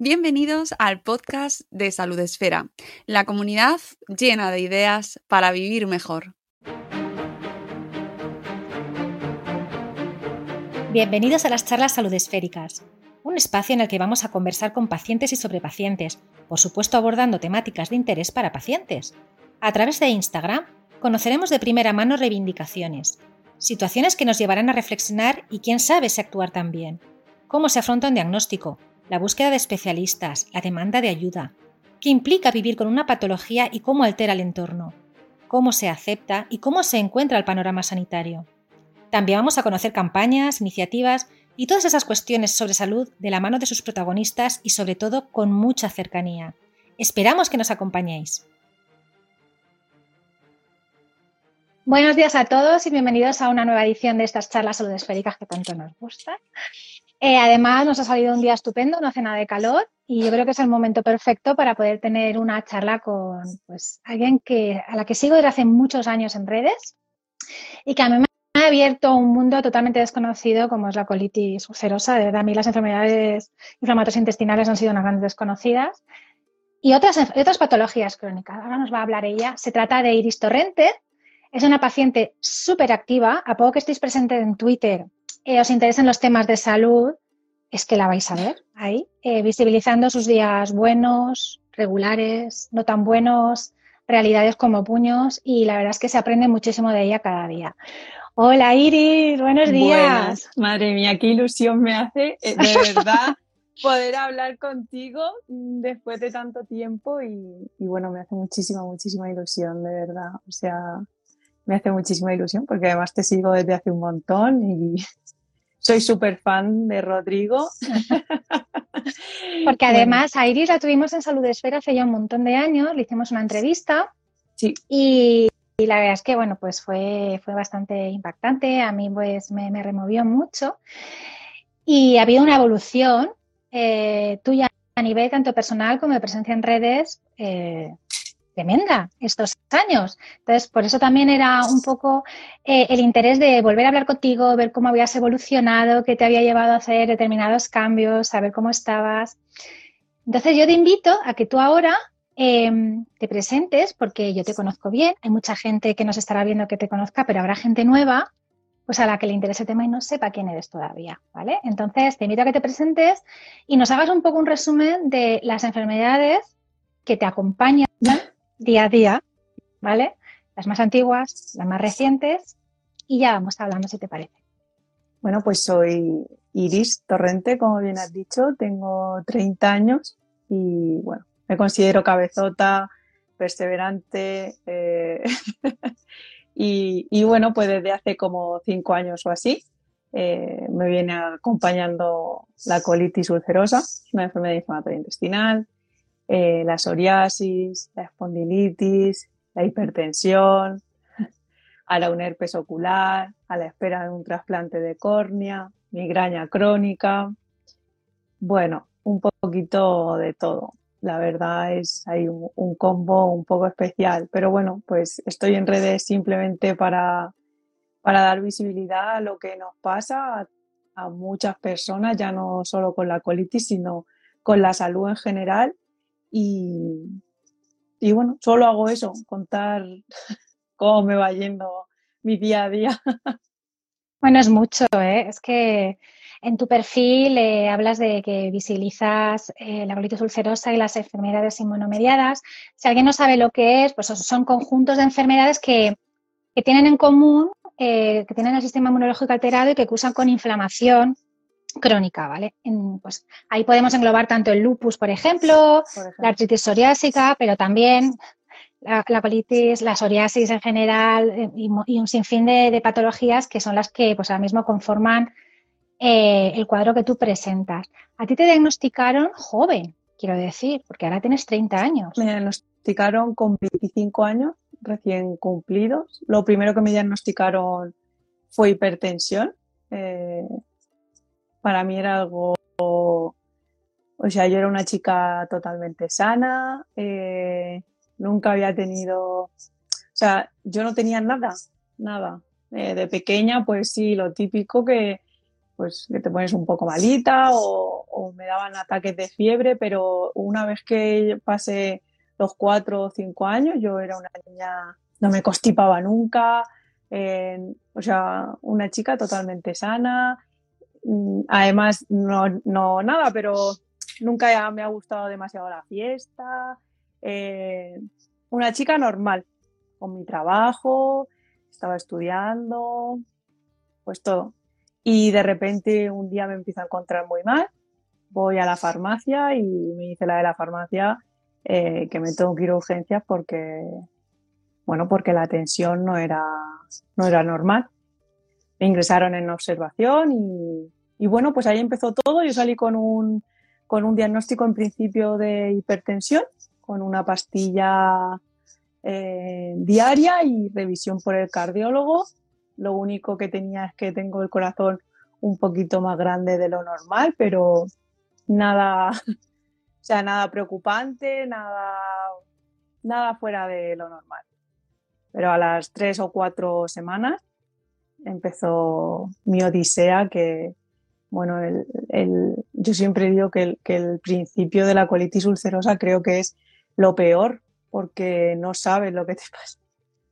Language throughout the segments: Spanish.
Bienvenidos al podcast de Salud Esfera, la comunidad llena de ideas para vivir mejor. Bienvenidos a las charlas salud esféricas, un espacio en el que vamos a conversar con pacientes y sobre pacientes, por supuesto abordando temáticas de interés para pacientes. A través de Instagram conoceremos de primera mano reivindicaciones, situaciones que nos llevarán a reflexionar y quién sabe si actuar también, cómo se afronta un diagnóstico, la búsqueda de especialistas, la demanda de ayuda, qué implica vivir con una patología y cómo altera el entorno, cómo se acepta y cómo se encuentra el panorama sanitario. También vamos a conocer campañas, iniciativas y todas esas cuestiones sobre salud de la mano de sus protagonistas y sobre todo con mucha cercanía. Esperamos que nos acompañéis. Buenos días a todos y bienvenidos a una nueva edición de estas charlas salud esféricas que tanto nos gustan. Eh, además, nos ha salido un día estupendo, no hace nada de calor y yo creo que es el momento perfecto para poder tener una charla con pues, alguien que, a la que sigo desde hace muchos años en redes y que a mí me ha abierto un mundo totalmente desconocido como es la colitis ulcerosa. De verdad, a mí las enfermedades inflamatorias intestinales han sido unas grandes desconocidas. Y otras, otras patologías crónicas. Ahora nos va a hablar ella. Se trata de Iris Torrente, es una paciente súper activa. A poco que estéis presentes en Twitter, eh, os interesen los temas de salud, es que la vais a ver ahí, eh, visibilizando sus días buenos, regulares, no tan buenos, realidades como puños y la verdad es que se aprende muchísimo de ella cada día. Hola Iris, buenos días. Madre mía, qué ilusión me hace, eh, de verdad, poder hablar contigo después de tanto tiempo y, y, bueno, me hace muchísima, muchísima ilusión, de verdad. O sea, me hace muchísima ilusión porque además te sigo desde hace un montón y soy súper fan de Rodrigo. porque además a Iris la tuvimos en Salud Esfera hace ya un montón de años, le hicimos una entrevista sí. y, la verdad es que bueno, pues fue, fue bastante impactante, a mí pues me, removió mucho y ha habido una evolución eh, tuya a nivel tanto personal como de presencia en redes. Eh, tremenda estos años. Entonces, por eso también era un poco eh, el interés de volver a hablar contigo, ver cómo habías evolucionado, qué te había llevado a hacer determinados cambios, saber cómo estabas. Entonces, yo te invito a que tú ahora em, te presentes, porque yo te conozco bien, hay mucha gente que nos estará viendo que te conozca, pero habrá gente nueva pues a la que le interese el tema y no sepa quién eres todavía, ¿vale? Entonces, te invito a que te presentes y nos hagas un poco un resumen de las enfermedades que te acompañan día a día, ¿vale? Las más antiguas, las más recientes y ya vamos hablando si te parece. Bueno, pues soy Iris Torrente, como bien has dicho, tengo 30 años y bueno, me considero cabezota, perseverante eh, y, bueno, pues desde hace como 5 años o así eh, me viene acompañando la colitis ulcerosa, una enfermedad inflamatoria intestinal, eh, la psoriasis, la espondilitis, la hipertensión, a la un herpes ocular, a la espera de un trasplante de córnea, migraña crónica. Bueno, un poquito de todo. La verdad es hay un, combo un poco especial, pero bueno, pues estoy en redes simplemente para, para dar visibilidad a lo que nos pasa a, a muchas personas, ya no solo con la colitis, sino con la salud en general y, y bueno, solo hago eso, contar cómo me va yendo mi día a día. Bueno, es mucho, ¿eh? Es que en tu perfil eh, hablas de que visibilizas eh, la colitis ulcerosa y las enfermedades inmunomediadas. Si alguien no sabe lo que es, pues son conjuntos de enfermedades que, que tienen en común, eh, que tienen el sistema inmunológico alterado y que cursan con inflamación crónica, ¿vale? pues ahí podemos englobar tanto el lupus, por ejemplo, la artritis psoriásica, pero también la, colitis, la psoriasis en general eh, y, un sinfín de, patologías que son las que pues ahora mismo conforman eh, el cuadro que tú presentas. A ti te diagnosticaron joven, quiero decir, porque ahora tienes 30 años. Me diagnosticaron con 25 años recién cumplidos. Lo primero que me diagnosticaron fue hipertensión. Eh, para mí era algo, o sea, yo era una chica totalmente sana, eh, nunca había tenido, o sea, yo no tenía nada, nada. Eh, de pequeña, pues sí, lo típico que, pues que te pones un poco malita o, o, me daban ataques de fiebre, pero una vez que pasé los cuatro o cinco años, yo era una niña, no me constipaba nunca, eh, o sea, una chica totalmente sana. Mm, además, no, no nada, pero nunca me ha gustado demasiado la fiesta. Eh, una chica normal, con mi trabajo, estaba estudiando, pues todo. Y de repente un día me empiezo a encontrar muy mal, voy a la farmacia y me dice la de la farmacia eh, que me tengo que ir a urgencias porque, bueno, porque la tensión no era, no era normal. Me ingresaron en observación y, y bueno, pues ahí empezó todo. Yo salí con un, con un diagnóstico en principio de hipertensión, con una pastilla eh, diaria y revisión por el cardiólogo. Lo único que tenía es que tengo el corazón un poquito más grande de lo normal, pero nada, o sea, nada preocupante, nada, nada fuera de lo normal. Pero a las tres o cuatro semanas empezó mi odisea que, bueno, el, el, yo siempre digo que el, que el, principio de la colitis ulcerosa creo que es lo peor porque no sabes lo que te pasa.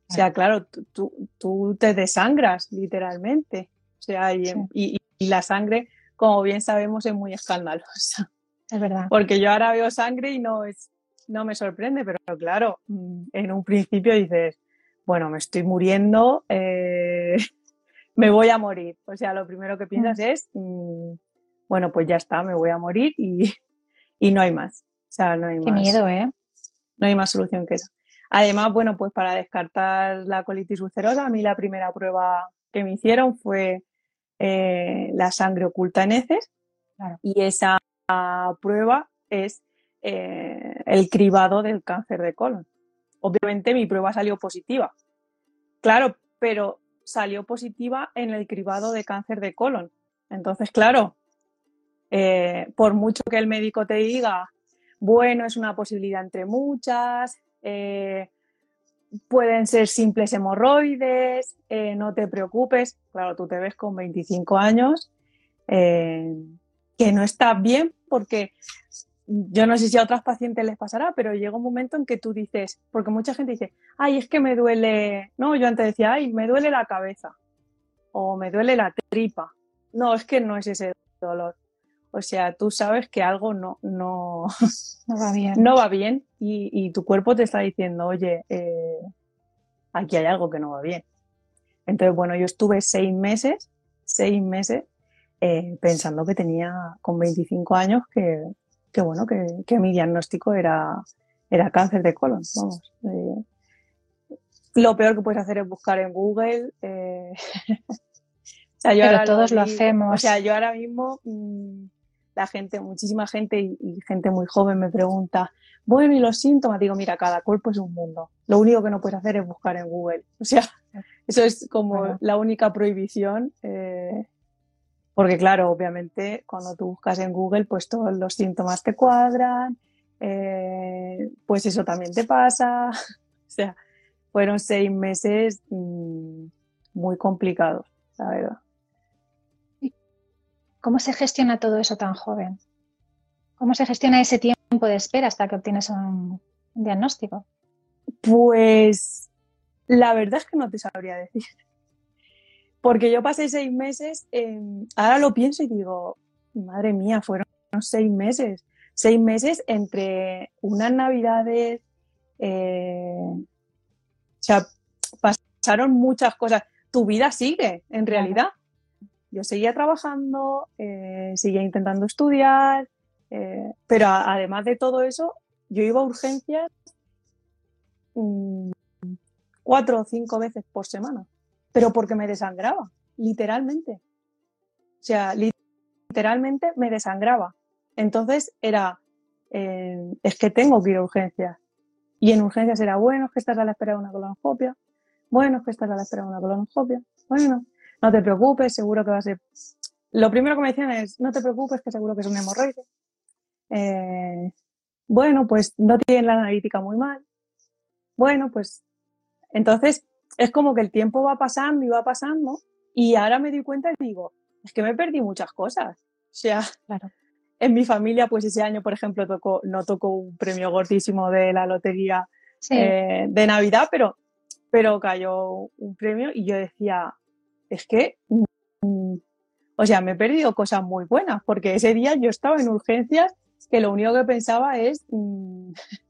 O sea, claro, tú, tú te desangras literalmente. O sea, y, sí. y, y, la sangre, como bien sabemos, es muy escandalosa. Es verdad. Porque yo ahora veo sangre y no, es, no me sorprende, pero claro, mm, en un principio dices, bueno, me estoy muriendo, eh, me voy a morir. O sea, lo primero que piensas es, mmm, bueno, pues ya está, me voy a morir y, y no hay más. O sea, no hay Qué más. miedo, ¿eh? No hay más solución que esa. Además, bueno, pues para descartar la colitis ulcerosa, a mí la primera prueba que me hicieron fue eh, la sangre oculta en heces claro. y esa prueba es eh, el cribado del cáncer de colon. Obviamente mi prueba salió positiva. Claro, pero salió positiva en el cribado de cáncer de colon. Entonces, claro, eh, por mucho que el médico te diga, bueno, es una posibilidad entre muchas, eh, pueden ser simples hemorroides, eh, no te preocupes, claro, tú te ves con 25 años, que no estás bien porque yo no sé si a otras pacientes les pasará, pero llega un momento en que tú dices, porque mucha gente dice, ay, es que me duele, no, yo antes decía, ay, me duele la cabeza o me duele la tripa. No, es que no es ese dolor. O sea, tú sabes que algo no, no, no va bien, no va bien y, y, tu cuerpo te está diciendo, oye, eh, aquí hay algo que no va bien. Entonces, bueno, yo estuve seis meses, seis meses eh, pensando que tenía con 25 años que, que bueno, que, que, mi diagnóstico era, era cáncer de colon. Vamos. Eh, lo peor que puedes hacer es buscar en Google. Eh, o sea, yo Pero todos lo, lo, hacemos. O sea, yo ahora mismo, mmm, la gente, muchísima gente y, y, gente muy joven me pregunta, bueno, ¿y los síntomas? Digo, mira, cada cuerpo es un mundo. Lo único que no puedes hacer es buscar en Google. O sea, eso es como bueno. la única prohibición. Eh, porque claro, obviamente cuando tú buscas en Google, pues todos los síntomas te cuadran, eh, pues eso también te pasa. O sea, fueron seis meses mmm, muy complicados, la verdad. ¿Cómo se gestiona todo eso tan joven? ¿Cómo se gestiona ese tiempo de espera hasta que obtienes un, un diagnóstico? Pues la verdad es que no te sabría decir. Porque yo pasé seis meses, eh, ahora lo pienso y digo, madre mía, fueron seis meses. Seis meses entre unas navidades, eh, o sea, pasaron muchas cosas. Tu vida sigue, en realidad. Yo seguía trabajando, eh, seguía intentando estudiar, eh, pero a, además de todo eso, yo iba a urgencias mmm, cuatro o cinco veces por semana pero porque me desangraba, literalmente. O sea, literalmente me desangraba. Entonces era, eh, es que tengo que ir a urgencias. Y en urgencias era, bueno, es que estás a la espera de una colonoscopia. Bueno, es que estás a la espera de una colonoscopia. Bueno, no te preocupes, seguro que va a ser. Lo primero que me decían es, no te preocupes, que seguro que es un hemorroide. Eh, bueno, pues no tienen la analítica muy mal. Bueno, pues entonces es como que el tiempo va pasando y va pasando y ahora me doy cuenta y digo, es que me perdí muchas cosas. O sea, Claro. en mi familia, pues ese año, por ejemplo, tocó, no tocó un premio gordísimo de la lotería Sí, eh, de Navidad, pero, pero cayó un premio y yo decía, es que, mm, o sea, me he perdido cosas muy buenas, porque ese día yo estaba en urgencias que lo único que pensaba es, mm,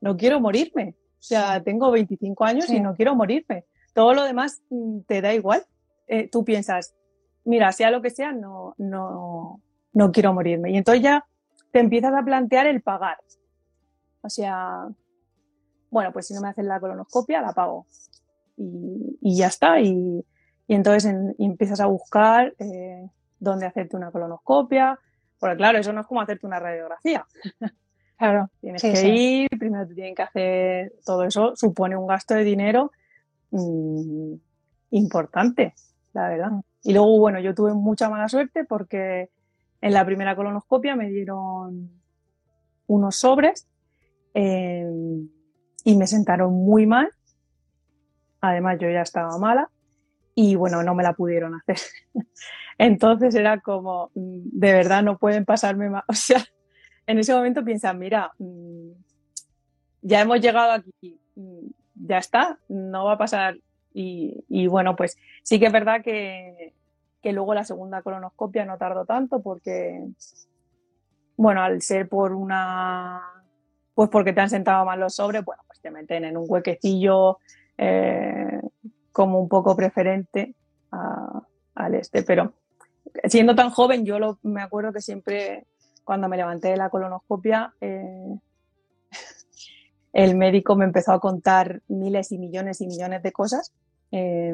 no quiero morirme. O sea, tengo 25 años Sí. y no quiero morirme. Todo lo demás mm, te da igual. Eh, tú piensas, mira, sea lo que sea, no, no, no quiero morirme. Y entonces ya te empiezas a plantear el pagar. O sea, bueno, pues si no me hacen la colonoscopia, la pago. Y, y ya está. Y, y entonces en- y empiezas a buscar eh, dónde hacerte una colonoscopia. Porque claro, eso no es como hacerte una radiografía. Claro. Tienes Sí, que sí. ir, primero te tienen que hacer todo eso, supone un gasto de dinero mm, importante, la verdad. Mm. Y luego, bueno, yo tuve mucha mala suerte porque en la primera colonoscopia me dieron unos sobres eh, y me sentaron muy mal. Además, yo ya estaba mala y bueno, no me la pudieron hacer. Entonces era como, mm, de verdad no pueden pasarme más. O sea, en ese momento piensan, mira, mm, ya hemos llegado aquí, mm, ya está, no va a pasar. Y, bueno, pues sí que es verdad que, que luego la segunda colonoscopia no tardó tanto porque, bueno, al ser por una, pues porque te han sentado mal los sobres, bueno, pues te meten en un huequecillo eh, como un poco preferente a- al este, pero siendo tan joven, yo lo, me acuerdo que siempre cuando me levanté de la colonoscopia, eh, el médico me empezó a contar miles y millones y millones de cosas, eh,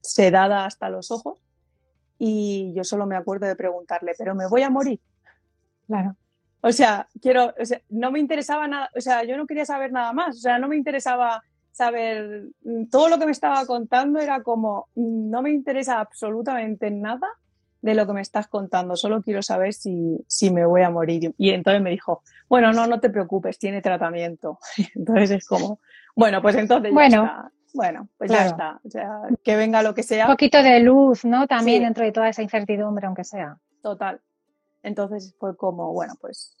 sedada hasta los ojos, y yo solo me acuerdo de preguntarle, ¿pero me voy a morir? Claro. O sea, quiero, o sea, no me interesaba nada, o sea, yo no quería saber nada más, o sea, no me interesaba saber, mm, todo lo que me estaba contando era como, mm, no me interesa absolutamente nada de lo que me estás contando, solo quiero saber si, si me voy a morir. Y entonces me dijo, bueno, no, no te preocupes, tiene tratamiento. Entonces es como, bueno, pues entonces Bueno. ya está. Bueno, pues Claro. ya está. O sea, que venga lo que sea. Un poquito de luz, ¿no? También Sí. dentro de toda esa incertidumbre, aunque sea. Total. Entonces fue como, bueno, pues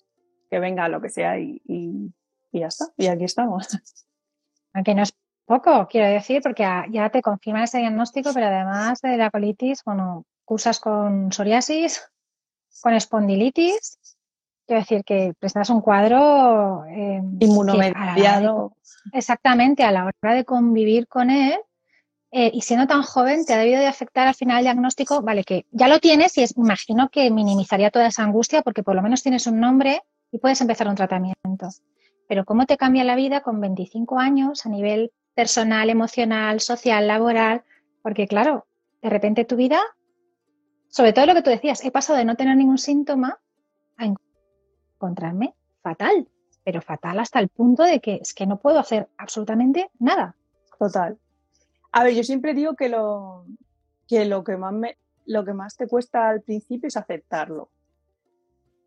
que venga lo que sea y, y, y ya está. Y aquí estamos. Aunque no es poco, quiero decir, porque ya te confirman ese diagnóstico, pero además de la colitis, bueno, cursas con psoriasis, con espondilitis. Quiero decir que presentas un cuadro eh, de Inmunomediado. exactamente a la hora de convivir con él eh, y siendo tan joven te ha debido de afectar al final el diagnóstico, vale, que ya lo tienes y es, imagino que minimizaría toda esa angustia porque por lo menos tienes un nombre y puedes empezar un tratamiento. Pero ¿cómo te cambia la vida con 25 años a nivel personal, emocional, social, laboral? Porque claro, de repente tu vida, sobre todo lo que tú decías, he pasado de no tener ningún síntoma a encontrarme fatal, pero fatal hasta el punto de que es que no puedo hacer absolutamente nada. Total. A ver, yo siempre digo que lo que, más lo que más te cuesta al principio es aceptarlo.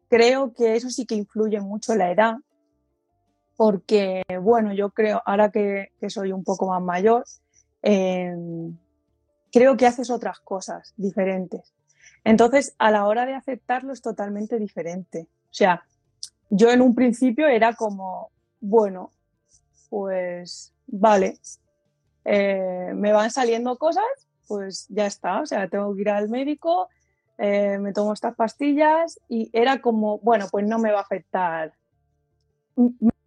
Creo que eso sí que influye mucho la edad, porque, bueno, yo creo, ahora que, soy un poco más mayor, eh, creo que haces otras cosas diferentes. Entonces, a la hora de aceptarlo es totalmente diferente. O sea, yo en un principio era como, bueno, pues vale, eh, me van saliendo cosas, pues ya está, o sea, tengo que ir al médico, eh, me tomo estas pastillas y era como, bueno, pues no me va a afectar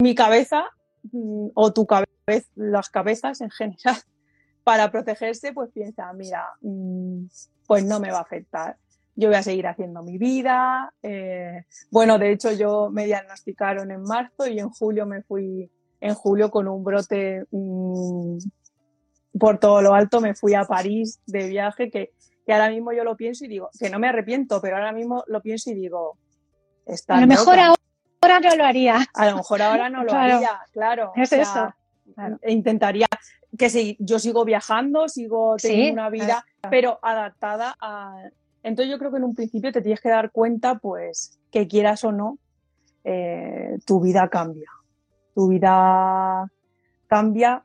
mi cabeza mm, o tu cabeza, las cabezas en general, para protegerse, pues piensa, mira, mm, pues no me va a afectar. Yo voy a seguir haciendo mi vida. eh, bueno, de hecho, yo me diagnosticaron en marzo y en julio me fui, en julio con un brote mm, por todo lo alto, me fui a París de viaje, que, que ahora mismo yo lo pienso y digo, que no me arrepiento, pero ahora mismo lo pienso y digo, está A lo mejor loca. ahora no lo haría. A lo mejor ahora no lo Claro. haría, claro. Es eso, claro. e Intentaría que si yo sigo viajando, sigo teniendo Sí, una vida, pero adaptada a. Entonces yo creo que en un principio te tienes que dar cuenta, pues, que quieras o no, eh, tu vida cambia. Tu vida cambia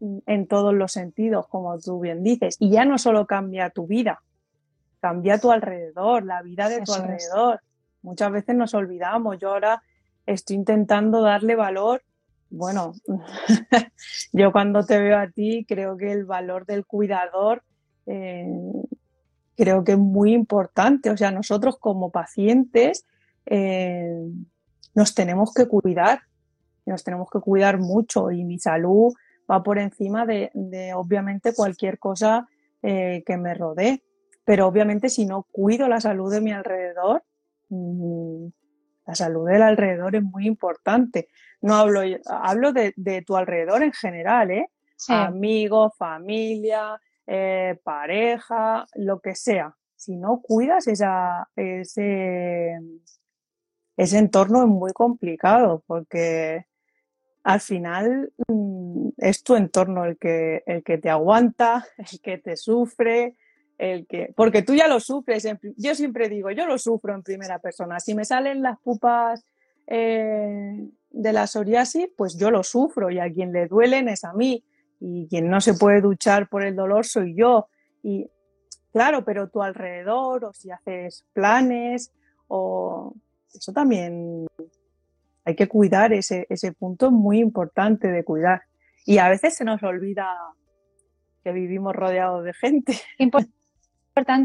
en todos los sentidos, como tú bien dices. Y ya no solo cambia tu vida, cambia tu alrededor, la vida de tu alrededor. Muchas veces nos olvidamos. Yo ahora estoy intentando darle valor. Bueno, yo cuando te veo a ti creo que el valor del cuidador eh, creo que es muy importante. O sea, nosotros como pacientes eh, nos tenemos que cuidar, nos tenemos que cuidar mucho y mi salud va por encima de, obviamente cualquier cosa eh, que me rodee. Pero obviamente si no cuido la salud de mi alrededor, mm, la salud del alrededor es muy importante. No hablo, hablo de, tu alrededor en general, ¿eh? Amigos, familia, eh, pareja, lo que sea. Si no cuidas esa, ese, ese entorno es muy complicado porque al final mm, es tu entorno el que, el que te aguanta, el que te sufre, el que, porque tú ya lo sufres. yo siempre digo, yo lo sufro en primera persona. Si me salen las pupas eh, de la psoriasis, pues yo lo sufro y a quien le duelen es a mí y quien no se puede duchar por el dolor soy yo. Y claro, pero tu alrededor o si haces planes o eso también hay que cuidar ese, ese punto muy importante de cuidar. Y a veces se nos olvida que vivimos rodeados de gente importante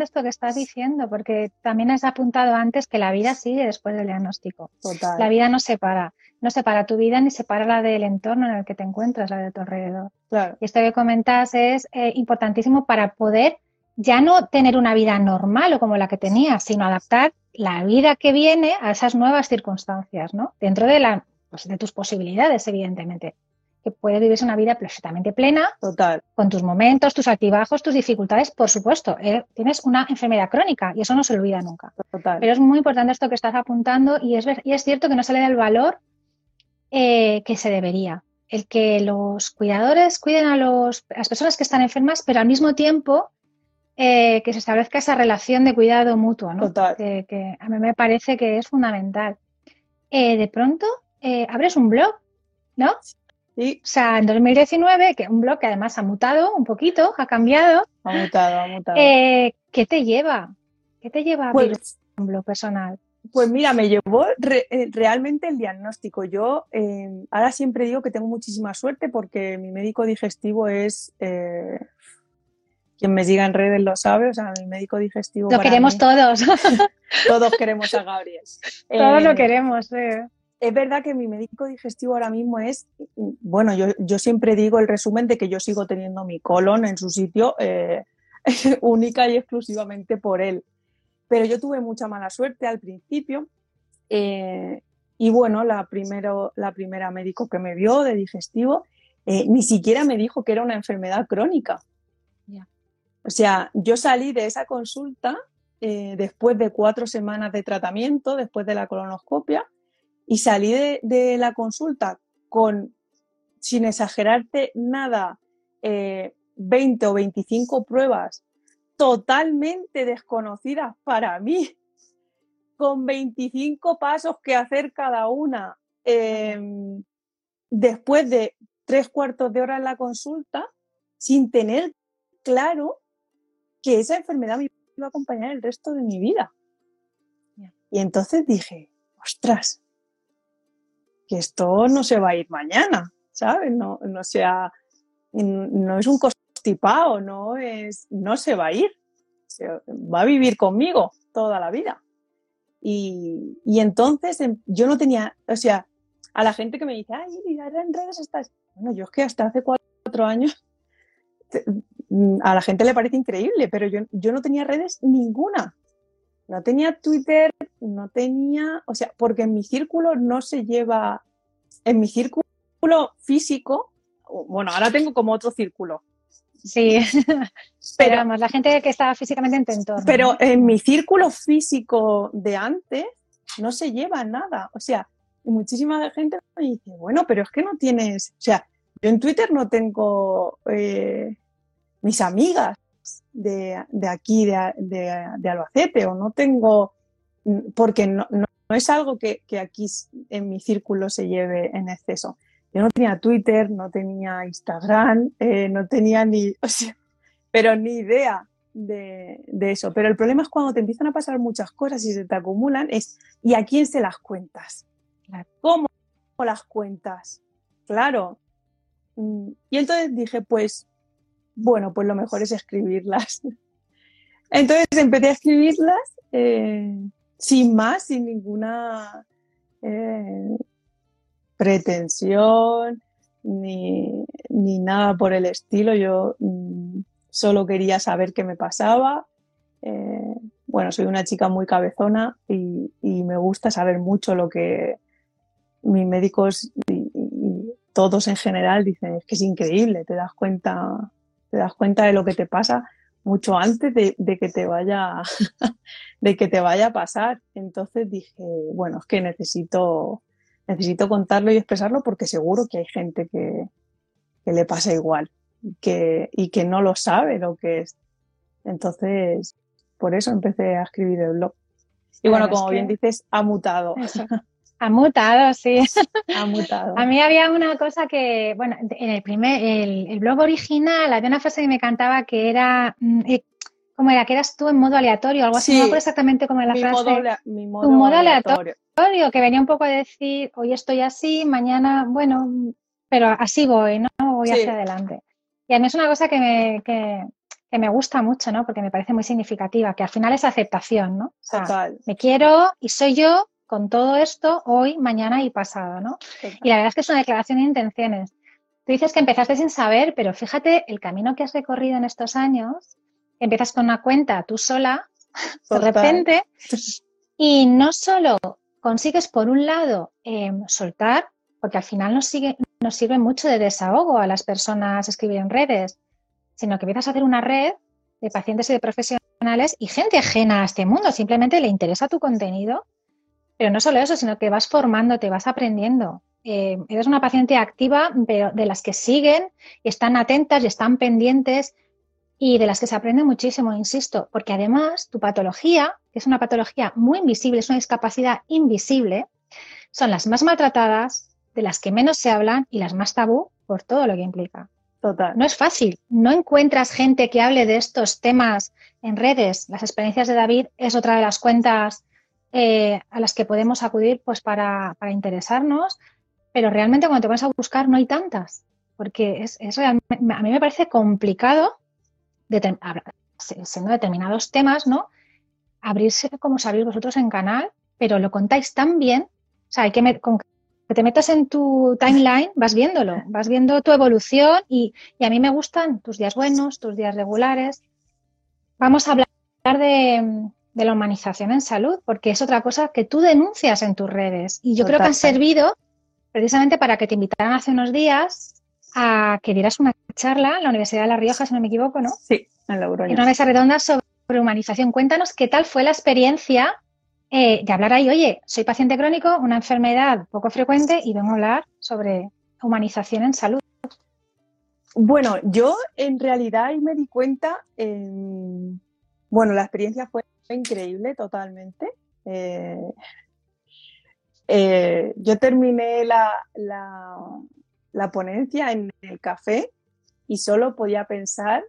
esto que estás diciendo, porque también has apuntado antes que la vida sigue después del diagnóstico. La vida no se para, no separa tu vida ni separa la del entorno en el que te encuentras, la de tu alrededor. Y esto que comentas es eh, importantísimo para poder ya no tener una vida normal o como la que tenías, sino adaptar la vida que viene a esas nuevas circunstancias, ¿no? Dentro de, la, pues, de tus posibilidades, evidentemente que puedes vivir una vida perfectamente plena, Total. con tus momentos, tus altibajos, tus dificultades, por supuesto. Eh, tienes una enfermedad crónica y eso no se olvida nunca. Total. Pero es muy importante esto que estás apuntando y es, y es cierto que no se le da el valor eh, que se debería. El que los cuidadores cuiden a, los, las personas que están enfermas, pero al mismo tiempo eh, que se establezca esa relación de cuidado mutuo, ¿no? Total. Que, a mí me parece que es fundamental. de pronto abres un blog, ¿no? O sea, en 2019, que un blog que además ha mutado un poquito, ha cambiado. Ha mutado, ha mutado. Eh, ¿Qué te lleva? ¿Qué te lleva a pues, un blog personal? Pues mira, me llevó eh, realmente el diagnóstico. Yo eh, ahora siempre digo que tengo muchísima suerte porque mi médico digestivo es quien me siga en redes lo sabe, o sea, mi médico digestivo. Lo queremos todos. todos queremos a Gabriel. todos lo queremos, eh es verdad que mi médico digestivo ahora mismo es, bueno, yo, siempre digo el resumen de que yo sigo teniendo mi colon en su sitio eh, única y exclusivamente por él. Pero yo tuve mucha mala suerte al principio eh, y bueno, la, primero, la primera médico que me vio de digestivo eh, ni siquiera me dijo que era una enfermedad crónica. O sea, yo salí de esa consulta después de cuatro semanas de tratamiento, después de la colonoscopia, y salí de, la consulta con, sin exagerarte nada, 20 eh, o 25 pruebas totalmente desconocidas para mí, con 25 pasos que hacer cada una. Em, después de tres cuartos de hora en la consulta, sin tener claro que esa enfermedad me iba a acompañar el resto de mi vida. Y entonces dije, ostras, que esto no se va a ir mañana, ¿sabes? No, no, sea, no es un constipado, no, es, no se va a ir, va a vivir conmigo toda la vida. Y, entonces em, yo no tenía, o sea, a la gente que me dice, ay, en redes estás. Bueno, yo es que hasta hace cuatro años a la gente le parece increíble, pero yo, yo no tenía redes ninguna. No tenía Twitter, no tenía, o sea, porque en mi círculo no se lleva, en mi círculo físico, bueno, ahora tengo como otro círculo. Sí, pero vamos, la gente que está físicamente en tu entorno. Pero en mi círculo físico de antes no se lleva nada. O sea, muchísima gente me dice, bueno, pero es que no tienes, o sea, yo en Twitter no tengo eh, mis amigas, de, aquí, de, Albacete, o no tengo, porque no, no, es algo que, aquí en mi círculo se lleve en exceso. Yo no tenía Twitter, no tenía Instagram, eh, no tenía ni, o sea, pero ni idea. de, eso. Pero el problema es cuando te empiezan a pasar muchas cosas y se te acumulan, es ¿y a quién se las cuentas? ¿Cómo las cuentas? Claro. Mm, y entonces dije, pues, bueno, pues lo mejor es escribirlas. Entonces empecé a escribirlas eh, sin más, sin ninguna eh, pretensión ni, nada por el estilo. Yo mm, solo quería saber qué me pasaba. Eh, bueno, soy una chica muy cabezona y, me gusta saber mucho lo que mis médicos y, todos en general dicen, es que es increíble, te das cuenta, te das cuenta de lo que te pasa mucho antes de, que te vaya de que te vaya a pasar. Entonces dije, bueno, es que necesito, necesito contarlo y expresarlo porque seguro que hay gente que, que le pasa igual que, y que no lo sabe lo que es. Entonces, por eso empecé a escribir el blog. Y bueno, como bien dices, ha mutado. Ha mutado, sí. Ha mutado. A mí había una cosa que, bueno, en el primer, el, blog original había una frase que me cantaba que era, mm, eh, ¿cómo era? Que eras tú en modo aleatorio, algo así, no recuerdo exactamente cómo era la frase. mi modo, tu modo aleatorio. que venía un poco a decir, hoy estoy así, mañana, bueno, pero así voy, ¿no? Voy hacia adelante. Y a mí es una cosa que me, que, me gusta mucho, ¿no? Porque me parece muy significativa, que al final es aceptación, ¿no? me quiero y soy yo con todo esto hoy, mañana y pasado, ¿no? Y la verdad es que es una declaración de intenciones. Tú dices que empezaste sin saber, pero fíjate el camino que has recorrido en estos años. Empiezas con una cuenta tú sola, de repente, y no solo consigues, por un lado, em, soltar, porque al final nos, sigue, nos sirve mucho de desahogo a las personas escribir en redes, sino que empiezas a hacer una red de pacientes y de profesionales y gente ajena a este mundo, simplemente le interesa tu contenido, pero no solo eso, sino que vas formándote, vas aprendiendo. Eh, eres una paciente activa, pero de las que siguen están atentas y están pendientes y de las que se aprende muchísimo, insisto, porque además tu patología, que es una patología muy invisible, es una discapacidad invisible, son las más maltratadas, de las que menos se hablan y las más tabú por todo lo que implica. Total. No es fácil. No encuentras gente que hable de estos temas en redes. Las experiencias de David es otra de las cuentas eh, a las que podemos acudir pues, para, interesarnos, pero realmente cuando te vas a buscar no hay tantas, porque es, a mí me parece complicado, siendo determinados temas, ¿no? Abrirse como sabéis vosotros en canal, pero lo contáis tan bien, o sea, hay que, que te metas en tu timeline, vas viéndolo, vas viendo tu evolución y, a mí me gustan tus días buenos, tus días regulares. Vamos a hablar de, la humanización en salud, porque es otra cosa que tú denuncias en tus redes y yo creo que han servido precisamente para que te invitaran hace unos días a que dieras una charla en la Universidad de La Rioja, si no me equivoco, ¿no? Sí, en la En una mesa redonda sobre humanización. Cuéntanos qué tal fue la experiencia eh, de hablar ahí, oye, soy paciente crónico, una enfermedad poco frecuente y vengo a hablar sobre humanización en salud. Bueno, yo en realidad ahí me di cuenta, bueno, la experiencia fue increíble totalmente. Eh, eh, yo terminé la, la, ponencia en el café y solo podía pensar,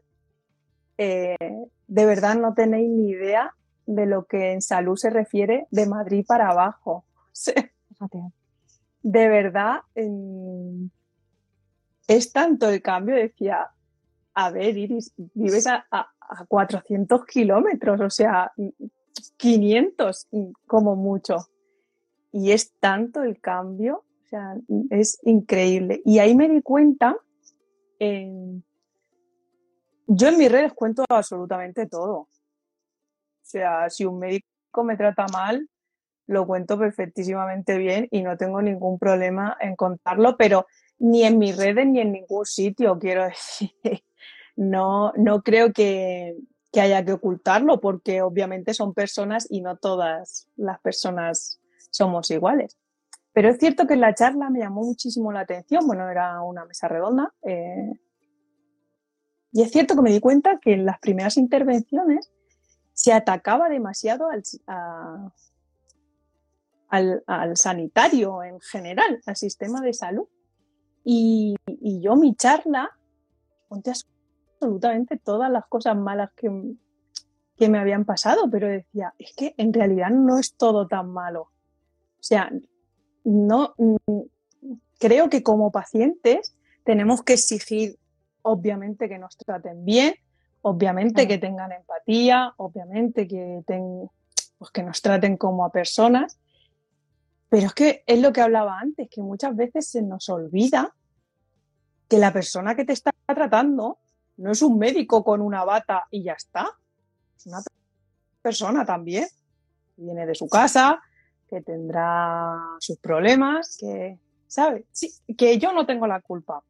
de verdad no tenéis ni idea de lo que en salud se refiere de Madrid para abajo. de verdad, es tanto el cambio, decía, a ver, Iris, vives a, 400 kilómetros, o sea, 500 como mucho. Y es tanto el cambio, o sea, es increíble. Y ahí me di cuenta, yo en mis redes cuento absolutamente todo. O sea, si un médico me trata mal, lo cuento perfectísimamente bien y no tengo ningún problema en contarlo, pero ni en mis redes ni en ningún sitio, quiero decir. No, no creo que, que haya que ocultarlo porque obviamente son personas y no todas las personas somos iguales. Pero es cierto que en la charla me llamó muchísimo la atención, bueno, era una mesa redonda, eh, y es cierto que me di cuenta que en las primeras intervenciones se atacaba demasiado al, sanitario en general, al sistema de salud. Y, yo mi charla conté absolutamente todas las cosas malas que, que me habían pasado, pero decía, es que en realidad no es todo tan malo. O sea, no creo que como pacientes tenemos que exigir, obviamente, que nos traten bien, obviamente que tengan empatía, obviamente que, pues que nos traten como a personas, pero es que es lo que hablaba antes, que muchas veces se nos olvida que la persona que te está tratando no es un médico con una bata y ya está. Es una persona también. Viene de su casa, que tendrá sus problemas, que, ¿sabe? Sí, que yo no tengo la culpa.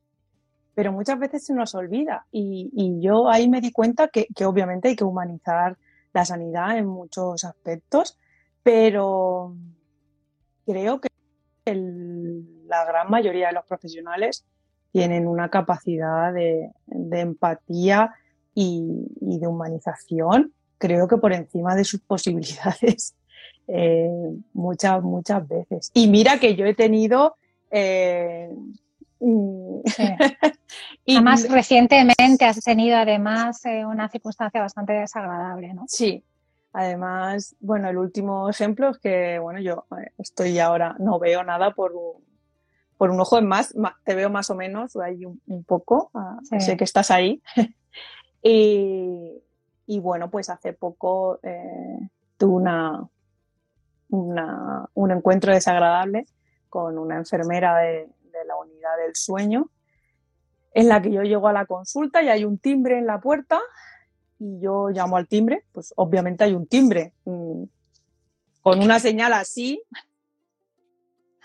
Pero muchas veces se nos olvida. Y, yo ahí me di cuenta que, que obviamente hay que humanizar la sanidad en muchos aspectos, pero creo que la gran mayoría de los profesionales tienen una capacidad de, empatía y, de humanización, creo que por encima de sus posibilidades eh, muchas, muchas veces. Y mira que yo he tenido... Eh, además, recientemente has tenido además eh, una circunstancia bastante desagradable, ¿no? Sí, Además, bueno, el último ejemplo es que, bueno, yo estoy ahora, no veo nada por por un ojo en más, te veo más o menos, ahí un, poco, ah, sé que estás ahí. y, bueno, pues hace poco eh, tuve una, un encuentro desagradable con una enfermera de, de la unidad del sueño, en la que yo llego a la consulta y hay un timbre en la puerta y yo llamo al timbre, pues obviamente hay un timbre mm, con una señal así,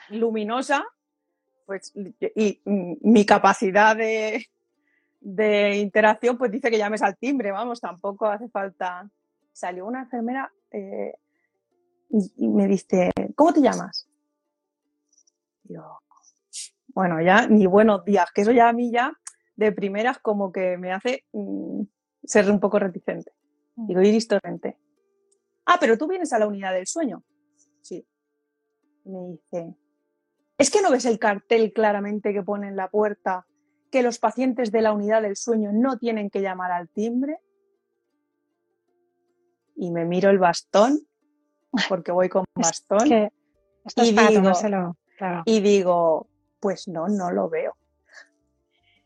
luminosa, pues y, mi capacidad de, interacción pues dice que llames al timbre, vamos, tampoco hace falta. Salió una enfermera eh, y, me dice, ¿cómo te llamas? Yo, bueno, ya ni buenos días, que eso ya a mí ya de primeras como que me hace mm, ser un poco reticente. Mm. Digo, Iris Torrente. Ah, pero tú vienes a la unidad del sueño. Sí. Me dice, ¿es que no ves el cartel claramente que pone en la puerta que los pacientes de la unidad del sueño no tienen que llamar al timbre? Y me miro el bastón, porque voy con bastón. y, digo, y digo, pues no, no lo veo.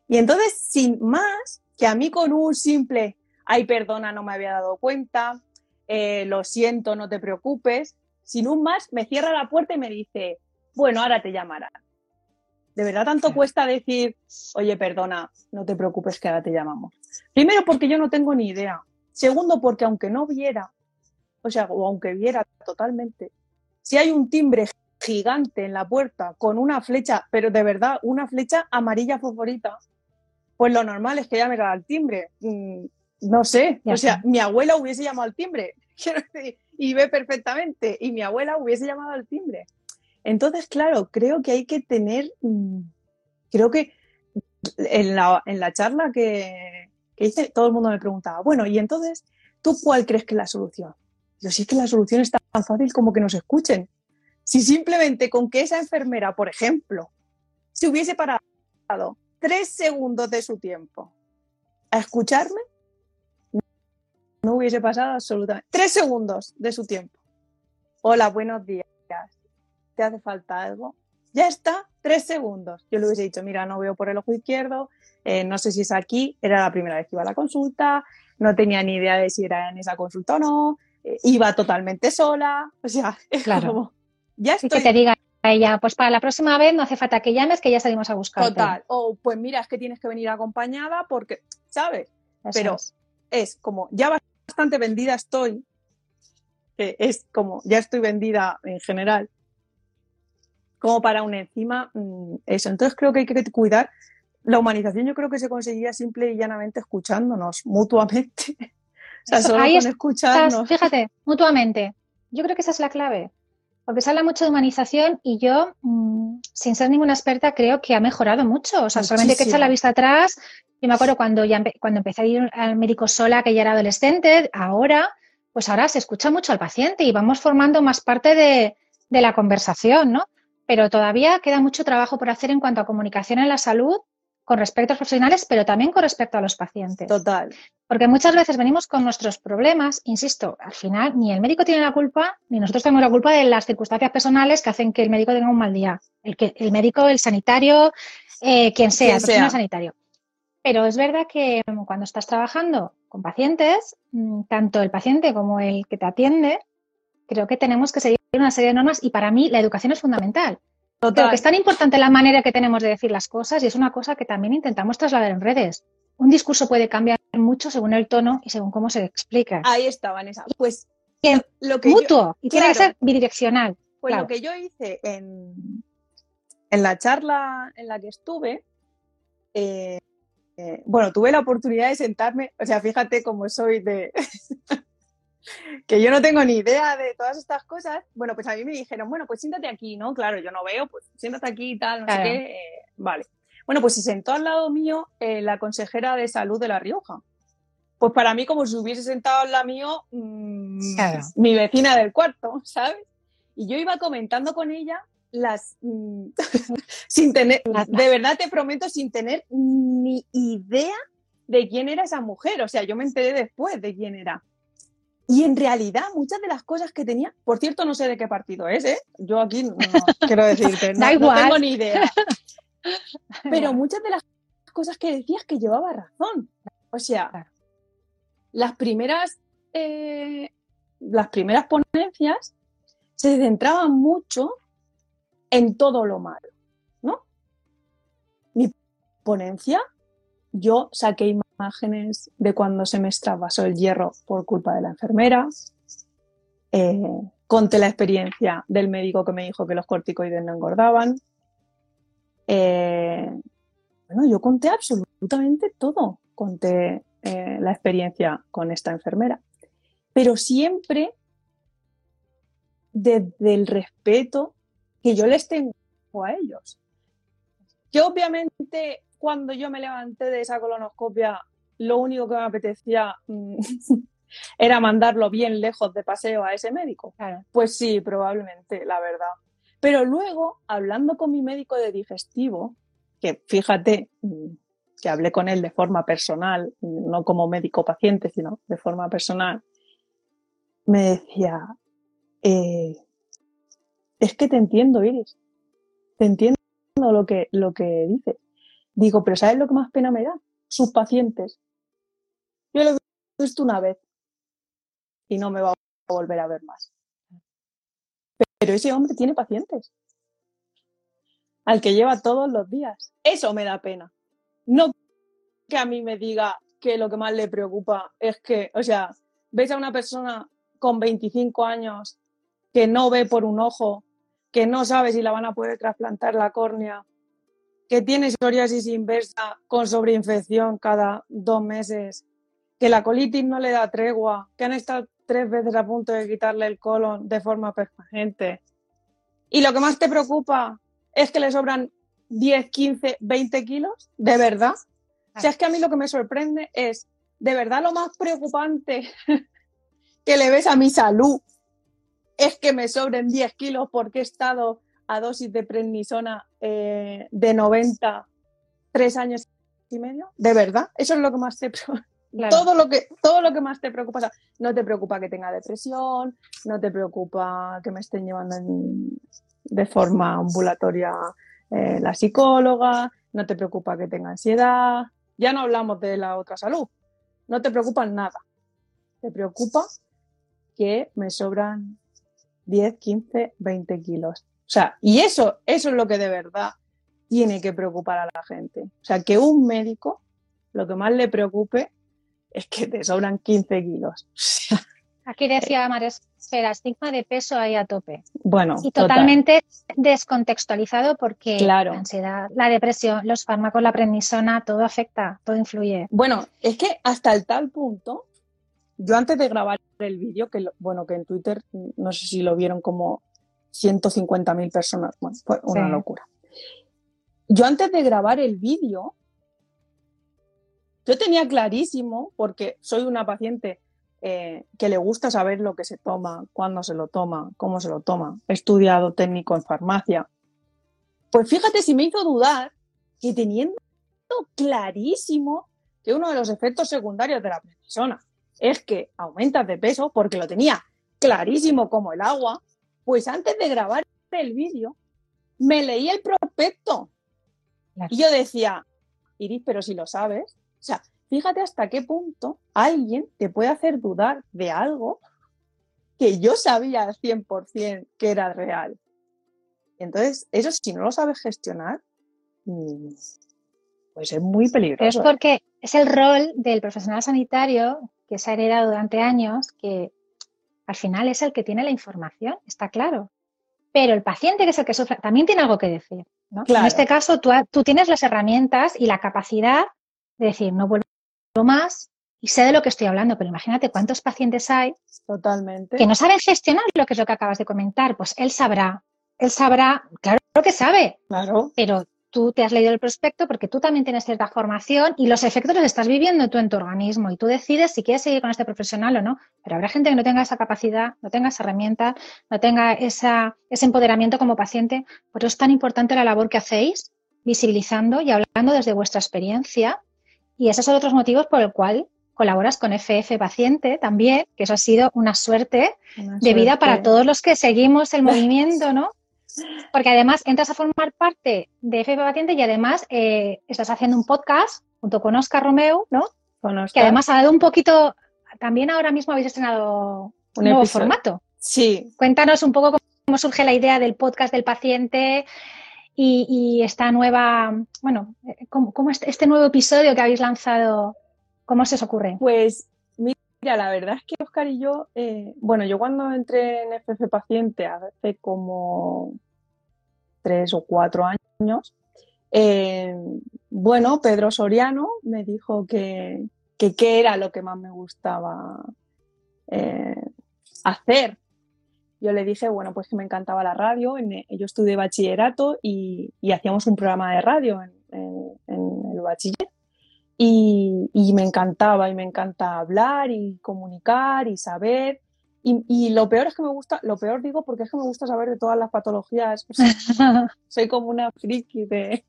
Y entonces, sin más, que a mí con un simple, ay, perdona, no me había dado cuenta, eh, lo siento, no te preocupes, sin un más, me cierra la puerta y me dice, bueno, ahora te llamarán. ¿De verdad tanto cuesta decir, oye, perdona, no te preocupes que ahora te llamamos? Primero porque yo no tengo ni idea. Segundo porque aunque no viera, o sea, o aunque viera totalmente, si hay un timbre gigante en la puerta con una flecha, pero de verdad, una flecha amarilla favorita, pues lo normal es que llame al timbre. Mm, no sé, o sea, mi abuela hubiese llamado al timbre, y ve perfectamente, y mi abuela hubiese llamado al timbre. Entonces, claro, creo que hay que tener, mm, creo que en la, charla que, que, hice, todo el mundo me preguntaba, bueno, y entonces, ¿tú cuál crees que es la solución? Yo sí que la solución es tan fácil como que nos escuchen. Si simplemente con que esa enfermera, por ejemplo, se hubiese parado tres segundos de su tiempo a escucharme, no hubiese pasado absolutamente. Tres segundos de su tiempo. Hola, buenos días. ¿Te hace falta algo? Ya está, tres segundos. Yo le hubiese dicho, mira, no veo por el ojo izquierdo, eh, no sé si es aquí, era la primera vez que iba a la consulta, no tenía ni idea de si era en esa consulta o no, eh, iba totalmente sola, o sea, es claro. ya estoy. que te diga ella, pues para la próxima vez no hace falta que llames, que ya salimos a buscar. Total. O pues mira, es que tienes que venir acompañada porque, ¿sabes? Pero es. como, ya bastante vendida estoy, es como, ya estoy vendida en general, como para un encima mm, eso. Entonces creo que hay que cuidar. La humanización yo creo que se conseguía simple y llanamente escuchándonos mutuamente. o sea, solo con escucharnos. fíjate, mutuamente. Yo creo que esa es la clave. Porque se habla mucho de humanización y yo, mm, sin ser ninguna experta, creo que ha mejorado mucho. O sea, solamente hay que echar la vista atrás. Yo me acuerdo cuando, ya cuando empecé a ir al médico sola, que ya era adolescente, ahora, pues ahora se escucha mucho al paciente y vamos formando más parte de, de la conversación, ¿no? Pero todavía queda mucho trabajo por hacer en cuanto a comunicación en la salud con respecto a los profesionales, pero también con respecto a los pacientes. Total. Porque muchas veces venimos con nuestros problemas, insisto, al final ni el médico tiene la culpa, ni nosotros tenemos la culpa de las circunstancias personales que hacen que el médico tenga un mal día. El, que, el médico, el sanitario, eh, quien sea, el profesional sanitario. Pero es verdad que cuando estás trabajando con pacientes, mm, tanto el paciente como el que te atiende, creo que tenemos que seguir una serie de normas y para mí la educación es fundamental. Total. que es tan importante la manera que tenemos de decir las cosas y es una cosa que también intentamos trasladar en redes. Un discurso puede cambiar mucho según el tono y según cómo se explica. Ahí está, Vanessa. Pues lo que mutuo y tiene que ser bidireccional. Pues lo que yo hice en, en la charla en la que estuve, eh, eh, bueno, tuve la oportunidad de sentarme, o sea, fíjate cómo soy de... que yo no tengo ni idea de todas estas cosas. Bueno, pues a mí me dijeron, bueno, pues siéntate aquí, ¿no? Claro, yo no veo, pues siéntate aquí y tal, no sé qué. Eh, vale. Bueno, pues se sentó al lado mío eh, la consejera de salud de La Rioja. Pues para mí, como si hubiese sentado al lado mío mm, mi vecina del cuarto, ¿sabes? Y yo iba comentando con ella las mm, sin tener, de verdad te prometo, sin tener ni idea de quién era esa mujer. O sea, yo me enteré después de quién era. Y en realidad, muchas de las cosas que tenía, por cierto, no sé de qué partido es, ¿eh? Yo aquí no, quiero decirte, no, no tengo ni idea. Pero muchas de las cosas que decías que llevaba razón. O sea, las primeras, eh, las primeras ponencias se centraban mucho en todo lo malo, ¿no? Mi ponencia, yo saqué imágenes de cuando se me extravasó el hierro por culpa de la enfermera, eh, conté la experiencia del médico que me dijo que los corticoides no engordaban. Eh, bueno, yo conté absolutamente todo, conté eh, la experiencia con esta enfermera, pero siempre desde el respeto que yo les tengo a ellos. Que obviamente cuando yo me levanté de esa colonoscopia, lo único que me apetecía mm, era mandarlo bien lejos de paseo a ese médico. Pues sí, probablemente, la verdad. Pero luego, hablando con mi médico de digestivo, que fíjate mm, que hablé con él de forma personal, no como médico paciente, sino de forma personal, me decía, eh, es que te entiendo, Iris. Te entiendo lo que, lo que dices. Digo, pero ¿sabes lo que más pena me da? Sus pacientes. Yo lo he visto una vez y no me va a volver a ver más. Pero ese hombre tiene pacientes. Al que lleva todos los días. Eso me da pena. No que a mí me diga que lo que más le preocupa es que, o sea, ves a una persona con 25 años que no ve por un ojo que no sabe si la van a poder trasplantar la córnea, que tiene psoriasis inversa con sobreinfección cada dos meses, que la colitis no le da tregua, que han estado tres veces a punto de quitarle el colon de forma permanente. Y lo que más te preocupa es que le sobran 10, 15, 20 kilos, ¿de verdad? O sea, es que a mí lo que me sorprende es, de verdad lo más preocupante que le ves a mi salud es que me sobren 10 kilos porque he estado a dosis de prednisona eh, de 90 tres años y medio. ¿De verdad? Eso es lo que más te preocupa. Todo, lo que, todo lo que más te preocupa, no te preocupa que tenga depresión, no te preocupa que me estén llevando de forma ambulatoria eh, la psicóloga, no te preocupa que tenga ansiedad, ya no hablamos de la otra salud, no te preocupa nada, te preocupa que me sobran 10, 15, 20 kilos. O sea, y eso, eso es lo que de verdad tiene que preocupar a la gente. O sea, que un médico lo que más le preocupe es que te sobran 15 kilos. Aquí decía Mares, el estigma de peso ahí a tope. Bueno, y totalmente descontextualizado porque la ansiedad, la depresión, los fármacos, la prednisona, todo afecta, todo influye. Bueno, es que hasta el tal punto yo antes de grabar el vídeo, que bueno, que en Twitter, no sé si lo vieron como 150.000 personas, bueno, fue una locura. Yo antes de grabar el vídeo, yo tenía clarísimo, porque soy una paciente eh, que le gusta saber lo que se toma, cuándo se lo toma, cómo se lo toma. He estudiado técnico en farmacia. Pues fíjate si me hizo dudar que teniendo clarísimo que uno de los efectos secundarios de la prednisona es que aumentas de peso, porque lo tenía clarísimo como el agua, pues antes de grabar el vídeo, me leí el prospecto. Y yo decía, Iris, pero si lo sabes, o sea, fíjate hasta qué punto alguien te puede hacer dudar de algo que yo sabía al 100% que era real. Entonces, eso si no lo sabes gestionar, mm, pues es muy peligroso. es porque es el rol del profesional sanitario que se ha heredado durante años, que al final es el que tiene la información, está claro. Pero el paciente, que es el que sufre, también tiene algo que decir. En este caso, tú, tú, tienes las herramientas y la capacidad de decir, no vuelvo más y sé de lo que estoy hablando, pero imagínate cuántos pacientes hay Totalmente. que no saben gestionar lo que es lo que acabas de comentar. Pues él sabrá, él sabrá, claro que sabe, claro. pero tú te has leído el prospecto porque tú también tienes cierta formación y los efectos los estás viviendo tú en tu organismo y tú decides si quieres seguir con este profesional o no. Pero habrá gente que no tenga esa capacidad, no tenga esa herramienta, no tenga esa, ese empoderamiento como paciente. Por eso es tan importante la labor que hacéis, visibilizando y hablando desde vuestra experiencia. Y esos son otros motivos por el cual colaboras con FF Paciente también, que eso ha sido una suerte de vida para todos los que seguimos el movimiento, ¿no? Porque además entras a formar parte de FP Paciente y además eh, estás haciendo un podcast junto con Oscar Romeo, ¿no? Que además ha dado un poquito, también ahora mismo habéis estrenado un nuevo formato. Sí. Cuéntanos un poco cómo surge la idea del podcast del paciente y, esta nueva, bueno, cómo, este, este, nuevo episodio que habéis lanzado, ¿cómo se os ocurre? Pues Mira, la verdad es que Oscar y yo, eh, bueno, yo cuando entré en FF Paciente hace como tres o cuatro años, eh, bueno, Pedro Soriano me dijo que qué era lo que más me gustaba eh, hacer. Yo le dije, bueno, pues que me encantaba la radio, yo estudié bachillerato y, hacíamos un programa de radio en el bachiller. Y, me encantaba, y me encanta hablar y comunicar y saber. Y, lo peor es que me gusta, lo peor digo porque es que me gusta saber de todas las patologías. soy como una friki de...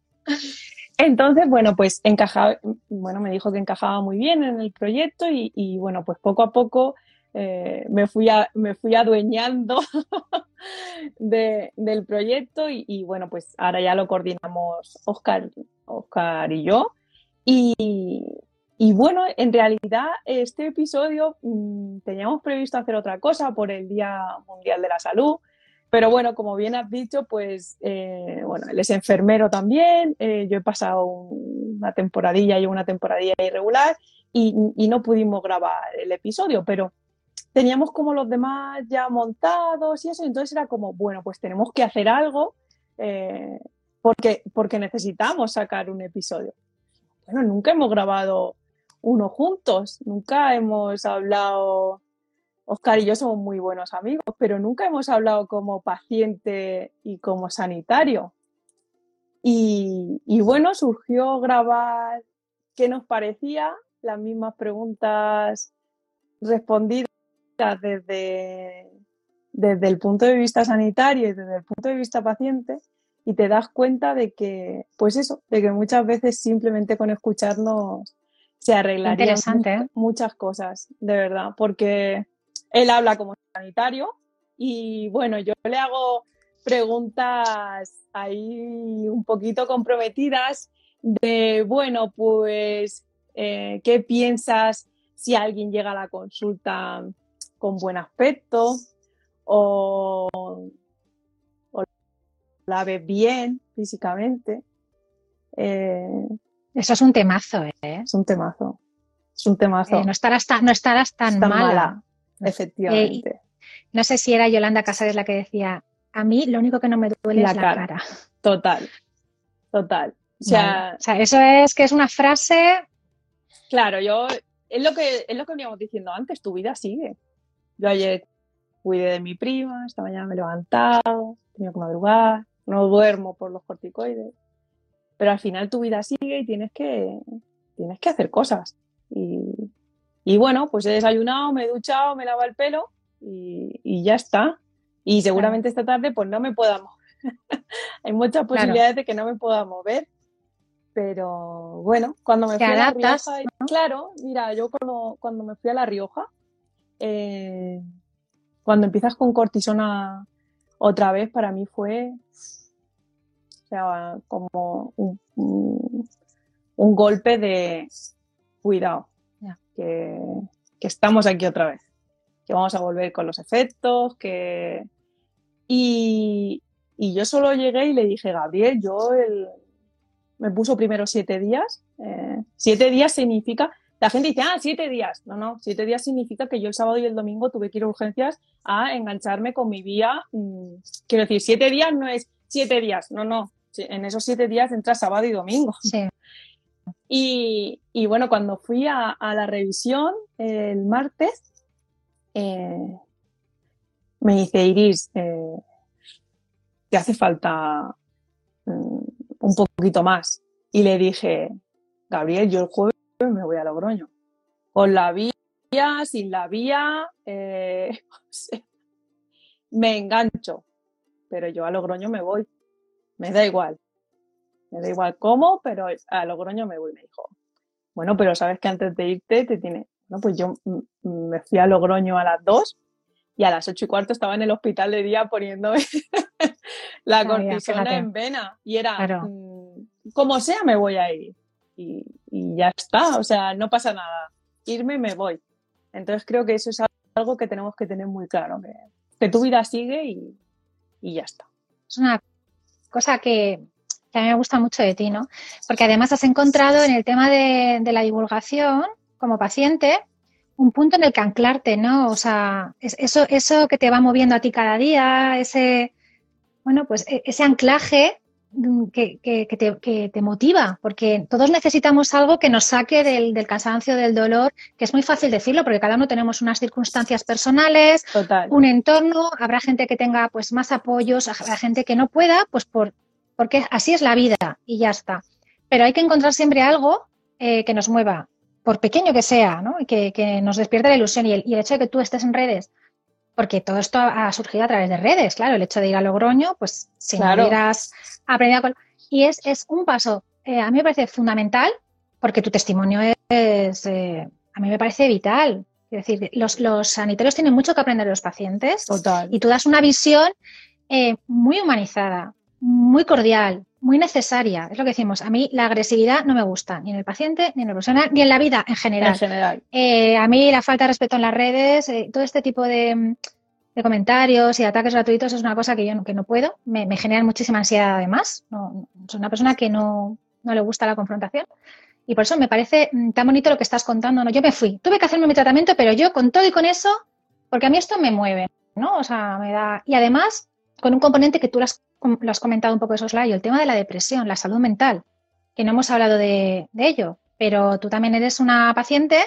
Entonces, bueno, pues encajaba, bueno, me dijo que encajaba muy bien en el proyecto y, bueno, pues poco a poco eh, me, fui a, me fui adueñando del proyecto y, y, bueno, pues ahora ya lo coordinamos Oscar, Oscar y yo. Y, bueno, en realidad este episodio mm, teníamos previsto hacer otra cosa por el Día Mundial de la Salud, pero bueno, como bien has dicho, pues eh, bueno, él es enfermero también, eh, yo he pasado una temporadilla y una temporadilla irregular y, no pudimos grabar el episodio, pero teníamos como los demás ya montados y eso, entonces era como, bueno, pues tenemos que hacer algo eh, porque, porque necesitamos sacar un episodio bueno, nunca hemos grabado uno juntos, nunca hemos hablado, Oscar y yo somos muy buenos amigos, pero nunca hemos hablado como paciente y como sanitario. Y, bueno, surgió grabar qué nos parecía, las mismas preguntas respondidas desde, desde el punto de vista sanitario y desde el punto de vista paciente y te das cuenta de que, pues eso, de que muchas veces simplemente con escucharnos se arreglarían ¿eh? muchas cosas, de verdad, porque él habla como sanitario y bueno, yo le hago preguntas ahí un poquito comprometidas de, bueno, pues, eh, ¿qué piensas si alguien llega a la consulta con buen aspecto? O la ves bien físicamente. Eh, Eso es un temazo, ¿eh? Es un temazo. Es un temazo. Eh, no, estarás tan, no estarás tan, mala. Efectivamente. no sé si era Yolanda Casares la que decía, a mí lo único que no me duele es la cara. Total, total. O sea, eso es que es una frase. Claro, yo es lo que es lo que veníamos diciendo antes, tu vida sigue. Yo ayer cuidé de mi prima, esta mañana me he levantado, tenía que madrugar, no duermo por los corticoides, pero al final tu vida sigue y tienes que, tienes que hacer cosas. Y, bueno, pues he desayunado, me he duchado, me he lavado el pelo y, ya está. Y seguramente esta tarde pues no me pueda mover. Hay muchas posibilidades de que no me pueda mover. Pero bueno, cuando me fui a La Rioja, claro, mira, yo cuando, cuando me fui a La Rioja, eh, cuando empiezas con cortisona otra vez, para mí fue o sea, como un, un- un golpe de cuidado, que, que estamos aquí otra vez, que vamos a volver con los efectos, que... Y, y yo solo llegué y le dije, Gabriel, yo el... me puso primero siete días. eh, siete días significa, la gente dice, ah, siete días. No, no, siete días significa que yo el sábado y el domingo tuve que ir a urgencias a engancharme con mi vía. mm, quiero decir, siete días no es siete días, no, no. En esos siete días entra sábado y domingo. Sí. Y, y bueno, cuando fui a, a la revisión el martes, eh, me dice Iris, eh, te hace falta mm, un poquito más. Y le dije, Gabriel, yo el jueves me voy a Logroño. Con la vía, sin la vía, eh, o sea, me engancho. Pero yo a Logroño me voy. Me da igual. Me da igual cómo, pero a Logroño me voy, me dijo. Bueno, pero sabes que antes de irte te tiene. No, pues yo me fui a Logroño a las 2 y a las ocho y cuarto estaba en el hospital de día poniéndome la cortisona en vena. Y era, Claro. mm, como sea, me voy a ir. Y, y ya está, o sea, no pasa nada. Irme, me voy. Entonces creo que eso es algo que tenemos que tener muy claro, que, tu vida sigue y, y ya está. Es una cosa que, que a mí me gusta mucho de ti, ¿no? Porque además has encontrado en el tema de, de la divulgación, como paciente, un punto en el que anclarte, ¿no? O sea, es- eso, eso que te va moviendo a ti cada día, ese, bueno, pues e- ese anclaje que, que- que te, que te motiva, porque todos necesitamos algo que nos saque del, del cansancio, del dolor, que es muy fácil decirlo, porque cada uno tenemos unas circunstancias personales, Total. un entorno, habrá gente que tenga pues más apoyos, habrá gente que no pueda, pues por, porque así es la vida y ya está. Pero hay que encontrar siempre algo eh, que nos mueva, por pequeño que sea, ¿no? Y que, que nos despierte la ilusión. Y el, y el hecho de que tú estés en redes, porque todo esto ha, surgido a través de redes, claro, el hecho de ir a Logroño, pues si Claro. no hubieras aprendido a col- Y es, es un paso, eh, a mí me parece fundamental, porque tu testimonio es, eh, a mí me parece vital. Es decir, los, los sanitarios tienen mucho que aprender de los pacientes Total. y tú das una visión eh, muy humanizada, muy cordial, muy necesaria. Es lo que decimos. A mí la agresividad no me gusta, ni en el paciente, ni en el profesional, ni en la vida en En general. Eh, a mí la falta de respeto en las redes, eh, todo este tipo de, de comentarios y de ataques gratuitos es una cosa que yo no, que no puedo. Me, me generan muchísima ansiedad además. No, soy una persona que no, no le gusta la confrontación. Y por eso me parece mm, tan bonito lo que estás contando. ¿no? Yo me fui, tuve que hacerme mi tratamiento, pero yo con todo y con eso, porque a mí esto me mueve, ¿no? O sea, me da. Y además, con un componente que tú lo has, lo has comentado un poco de soslayo, el tema de la depresión, la salud mental, que no hemos hablado de, de ello, pero tú también eres una paciente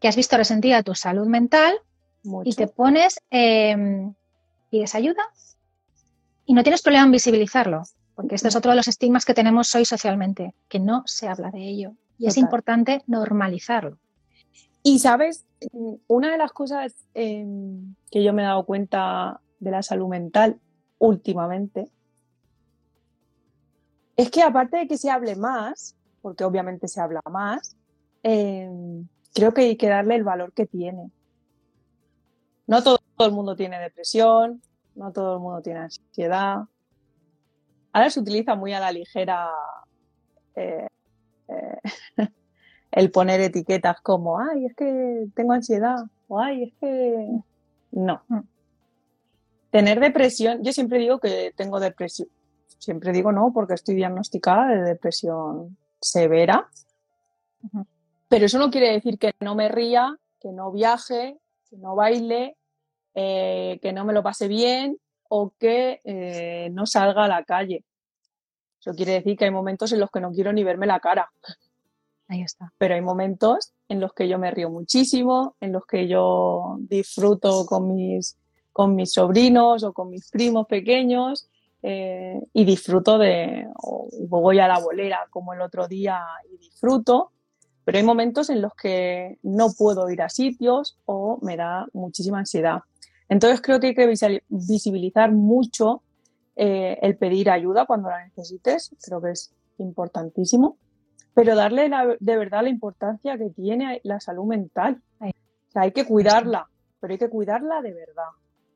que has visto resentida tu salud mental Mucho. y te pones, eh, pides ayuda y no tienes problema en visibilizarlo, porque este es otro de los estigmas que tenemos hoy socialmente, que no se habla de ello. Y es importante normalizarlo. Y sabes, una de las cosas eh, que yo me he dado cuenta de la salud mental últimamente es que aparte de que se hable más, porque obviamente se habla más, eh, creo que hay que darle el valor que tiene. No todo, todo el mundo tiene depresión, no todo el mundo tiene ansiedad. Ahora se utiliza muy a la ligera eh, eh, el poner etiquetas como, ay, es que tengo ansiedad, o ay, es que... No. Tener depresión, yo siempre digo que tengo depresión, siempre digo no, porque estoy diagnosticada de depresión severa, pero eso no quiere decir que no me ría, que no viaje, que no baile, eh, que no me lo pase bien o que eh, no salga a la calle. Eso quiere decir que hay momentos en los que no quiero ni verme la cara Ahí está. pero hay momentos en los que yo me río muchísimo, en los que yo disfruto con mis, con mis sobrinos o con mis primos pequeños eh, y disfruto de, o voy a la bolera como el otro día y disfruto, pero hay momentos en los que no puedo ir a sitios o me da muchísima ansiedad. Entonces creo que hay que visibilizar mucho eh, el pedir ayuda cuando la necesites, creo que es importantísimo, pero darle de verdad la importancia que tiene la salud mental. O sea, hay que cuidarla, pero hay que cuidarla de verdad.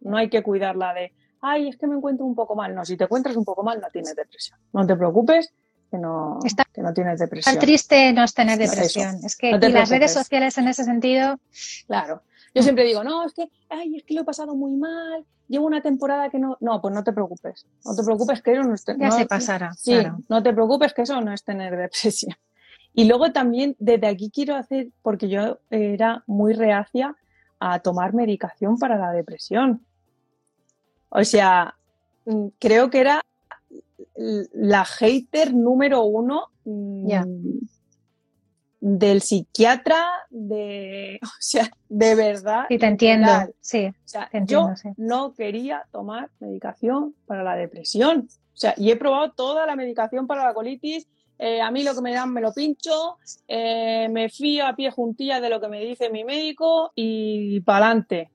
No hay que cuidarla de, ay, es que me encuentro un poco mal. No, si te encuentras un poco mal, no tienes depresión. No te preocupes, que no, que no tienes depresión. Triste no es tener depresión. es que y las redes sociales en ese sentido. Claro. Yo siempre digo, no, es que, ay, es que lo he pasado muy mal, llevo una temporada que no. No, pues no te preocupes. No te preocupes que eso no es Ya se pasará. Sí, no te preocupes que eso no es tener depresión. Y luego también desde aquí quiero hacer, porque yo era muy reacia a tomar medicación para la depresión. O sea, mm, creo que era la hater número uno mm, del psiquiatra, de, o sea, de verdad. Sí, te entiendo, sí. O sea, yo no quería tomar medicación para la depresión. O sea, y he probado toda la medicación para la colitis. Eh, a mí lo que me dan me lo pincho, eh, me fío a pie juntilla de lo que me dice mi médico y para adelante.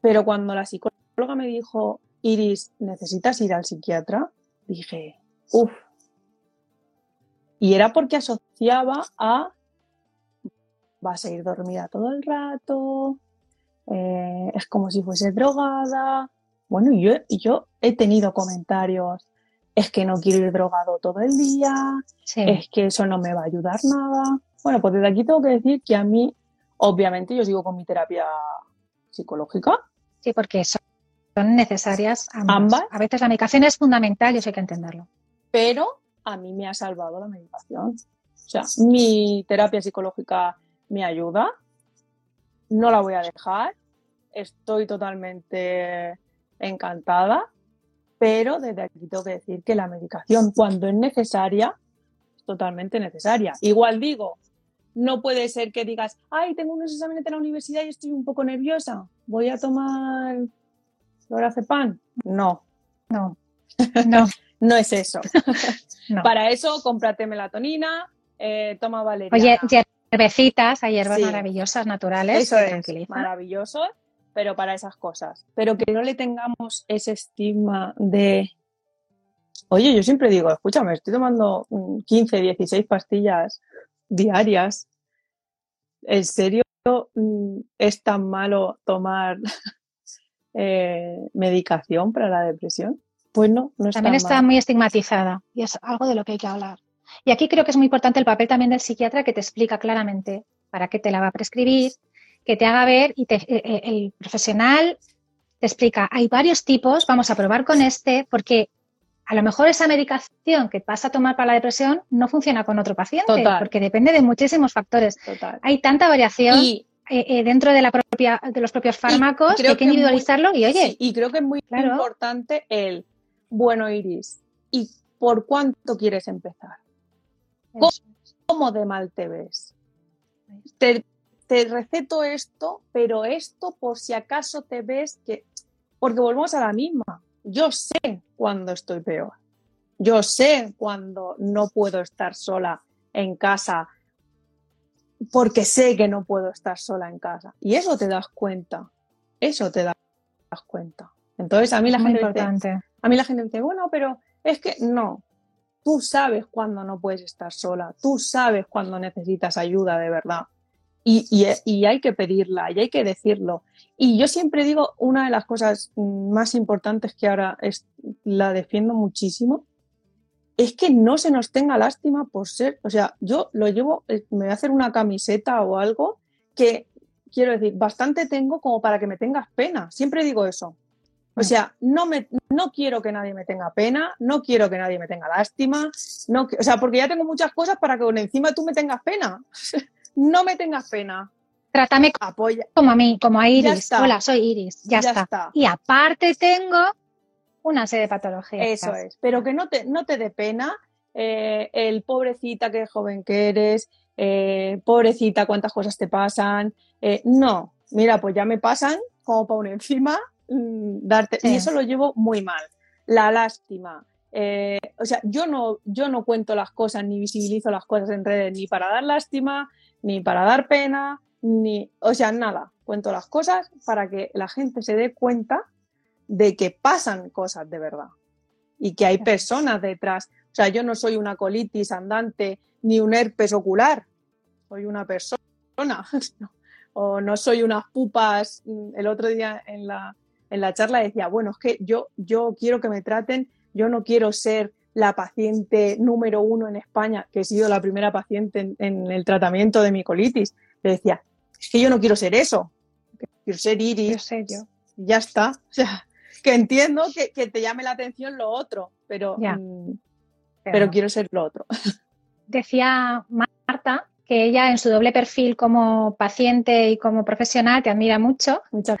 Pero cuando la psicóloga me dijo, Iris, ¿necesitas ir al psiquiatra? dije, uff. Y era porque asociaba a, vas a ir dormida todo el rato, eh, es como si fuese drogada. Bueno, yo, yo he tenido comentarios, es que no quiero ir drogado todo el día, es que eso no me va a ayudar nada. Bueno, pues desde aquí tengo que decir que a mí, obviamente, yo sigo con mi terapia psicológica. Sí, porque eso son necesarias ambas. A veces la medicación es fundamental y eso hay que entenderlo. Pero a mí me ha salvado la medicación. O sea, mi terapia psicológica me ayuda, no la voy a dejar, estoy totalmente encantada, pero desde aquí tengo que decir que la medicación cuando es necesaria, es totalmente necesaria. Igual digo, no puede ser que digas, ay, tengo unos exámenes de la universidad y estoy un poco nerviosa, voy a tomar pan? No. No. No. no es eso. Para eso, cómprate melatonina, eh, toma valeriana. Oye, hierbecitas, hay hierbas maravillosas, naturales. Eso es, maravilloso, pero para esas cosas. Pero que no le tengamos ese estigma de... Oye, yo siempre digo, escúchame, estoy tomando 15, 16 pastillas diarias. ¿En serio mm, es tan malo tomar eh, medicación para la depresión? Pues no, no está También está muy estigmatizada y es algo de lo que hay que hablar. Y aquí creo que es muy importante el papel también del psiquiatra que te explica claramente para qué te la va a prescribir, que te haga ver y eh, eh, el profesional te explica, hay varios tipos, vamos a probar con este, porque a lo mejor esa medicación que vas a tomar para la depresión no funciona con otro paciente, porque depende de muchísimos factores. Hay tanta variación. Y eh, eh, dentro de, la propia, de los propios fármacos, hay que individualizarlo y oye. y creo que es muy importante el, bueno, Iris, ¿y por cuánto quieres empezar? ¿Cómo, de mal te ves? Te, te, receto esto, pero esto por si acaso te ves que... Porque volvemos a la misma. Yo sé cuando estoy peor. Yo sé cuando no puedo estar sola en casa porque sé que no puedo estar sola en casa. Y eso te das cuenta. Eso te das cuenta. Entonces, a mí la gente dice, a mí la gente dice, bueno, pero es que no. Tú sabes cuando no puedes estar sola. Tú sabes cuando necesitas ayuda de verdad. Y, y, hay que pedirla y hay que decirlo. Y yo siempre digo, una de las cosas más importantes que ahora es, la defiendo muchísimo, es que no se nos tenga lástima por ser, o sea, yo lo llevo, eh, me voy a hacer una camiseta o algo que, quiero decir, bastante tengo como para que me tengas pena. Siempre digo eso. O mm. sea, no, me, no quiero que nadie me tenga pena, no quiero que nadie me tenga lástima, no, o sea, porque ya tengo muchas cosas para que encima tú me tengas pena. no me tengas pena. Trátame Apoya. como a mí, como a Iris. Hola, soy Iris. Ya, está. Y aparte tengo una serie de patologías. Eso es, pero que no te, no te dé pena eh, el pobrecita, qué joven que eres, eh, pobrecita, cuántas cosas te pasan. Eh, no, mira, pues ya me pasan como para un encima mm, darte. Y eso lo llevo muy mal. La lástima. o sea, yo no, yo no cuento las cosas ni visibilizo las cosas en redes ni para dar lástima, ni para dar pena, ni, o sea, nada. Cuento las cosas para que la gente se dé cuenta de que pasan cosas de verdad y que hay personas detrás. O sea, yo no soy una colitis andante ni un herpes ocular, soy una persona. o no soy unas pupas. El otro día en la, en la charla decía, bueno, es que yo, yo quiero que me traten, yo no quiero ser la paciente número uno en España, que he sido la primera paciente en, el tratamiento de mi colitis. Le decía, es que yo no quiero ser eso, quiero ser Iris. Yo Ya está. O sea, que entiendo que, te llame la atención lo otro, pero, mm, pero quiero ser lo otro. Decía Marta que ella en su doble perfil como paciente y como profesional te admira mucho. Muchas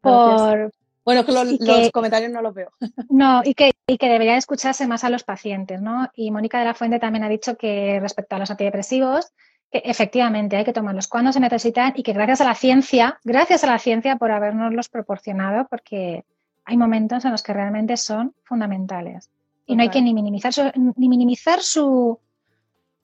por, bueno, es que los, comentarios no los veo. No, y que, y que debería escucharse más a los pacientes, ¿no? Y Mónica de la Fuente también ha dicho que respecto a los antidepresivos, que efectivamente hay que tomarlos cuando se necesitan y que gracias a la ciencia, gracias a la ciencia por habernoslos proporcionado, porque hay momentos en los que realmente son fundamentales. Y no hay que ni minimizar su, ni minimizar su,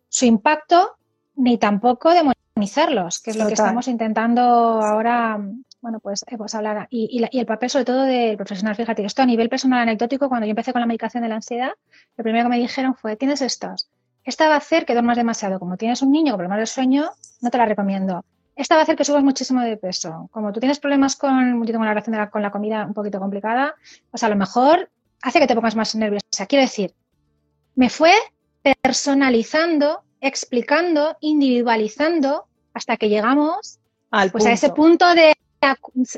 su impacto, ni tampoco demonizarlos, que es lo que estamos intentando ahora bueno, pues, eh, pues hablar. Y, y, el papel sobre todo del profesional, fíjate, esto a nivel personal anecdótico, cuando yo empecé con la medicación de la ansiedad, lo primero que me dijeron fue, tienes estos. Esta va a hacer que duermas demasiado. Como tienes un niño con problemas de sueño, no te la recomiendo. Esta va a hacer que subas muchísimo de peso. Como tú tienes problemas con, yo tengo una relación con la comida un poquito complicada, pues a lo mejor hace que te pongas más nerviosa. Quiero decir, me fue personalizando, explicando, individualizando hasta que llegamos pues a ese punto de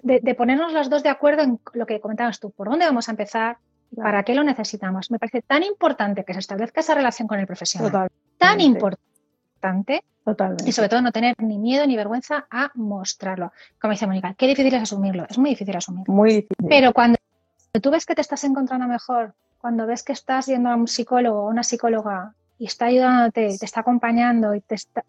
de, ponernos los dos de acuerdo en lo que comentabas tú, por dónde vamos a empezar y para qué lo necesitamos. Me parece tan importante que se establezca esa relación con el profesional. Tan importante. Totalmente. Y sobre todo no tener ni miedo ni vergüenza a mostrarlo. Como dice Mónica, qué difícil es asumirlo. Es muy difícil asumirlo. Muy difícil. Pero cuando tú ves que te estás encontrando mejor, cuando ves que estás yendo a un psicólogo o una psicóloga y está ayudándote, te está acompañando y te está,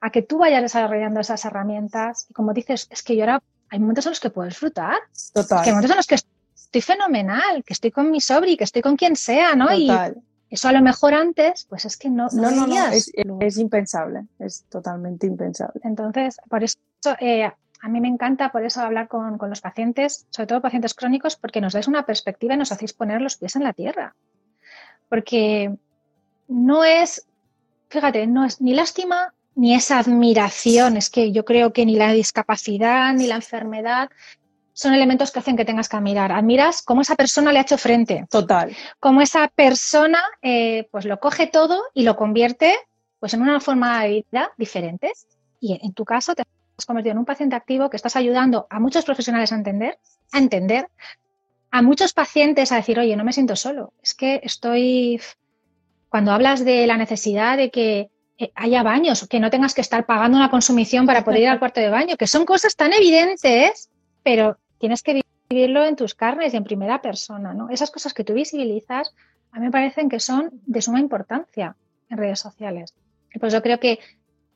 a que tú vayas desarrollando esas herramientas. Y como dices, es que yo ahora hay momentos en los que puedo disfrutar. Total. hay momentos en los que estoy fenomenal, que estoy con mi sobri, que estoy con quien sea, ¿no? Total. Y eso a lo mejor antes, pues es que no. No, no, no, es, impensable, es totalmente impensable. Entonces, por eso eh, a mí me encanta por eso hablar con, con, los pacientes, sobre todo pacientes crónicos, porque nos dais una perspectiva y nos hacéis poner los pies en la tierra. Porque no es, fíjate, no es ni lástima ni esa admiración. Es que yo creo que ni la discapacidad ni la enfermedad son elementos que hacen que tengas que admirar. Admiras cómo esa persona le ha hecho frente. Total. Cómo esa persona eh, pues lo coge todo y lo convierte pues en una forma de vida diferente. Y en tu caso te has convertido en un paciente activo que estás ayudando a muchos profesionales a entender, a entender, a muchos pacientes a decir, oye, no me siento solo. Es que estoy. Cuando hablas de la necesidad de que eh, haya baños, que no tengas que estar pagando una consumición para poder ir al cuarto de baño, que son cosas tan evidentes, pero tienes que vivirlo en tus carnes y en primera persona, ¿no? Esas cosas que tú visibilizas, a mí me parecen que son de suma importancia en redes sociales. Y por eso creo que,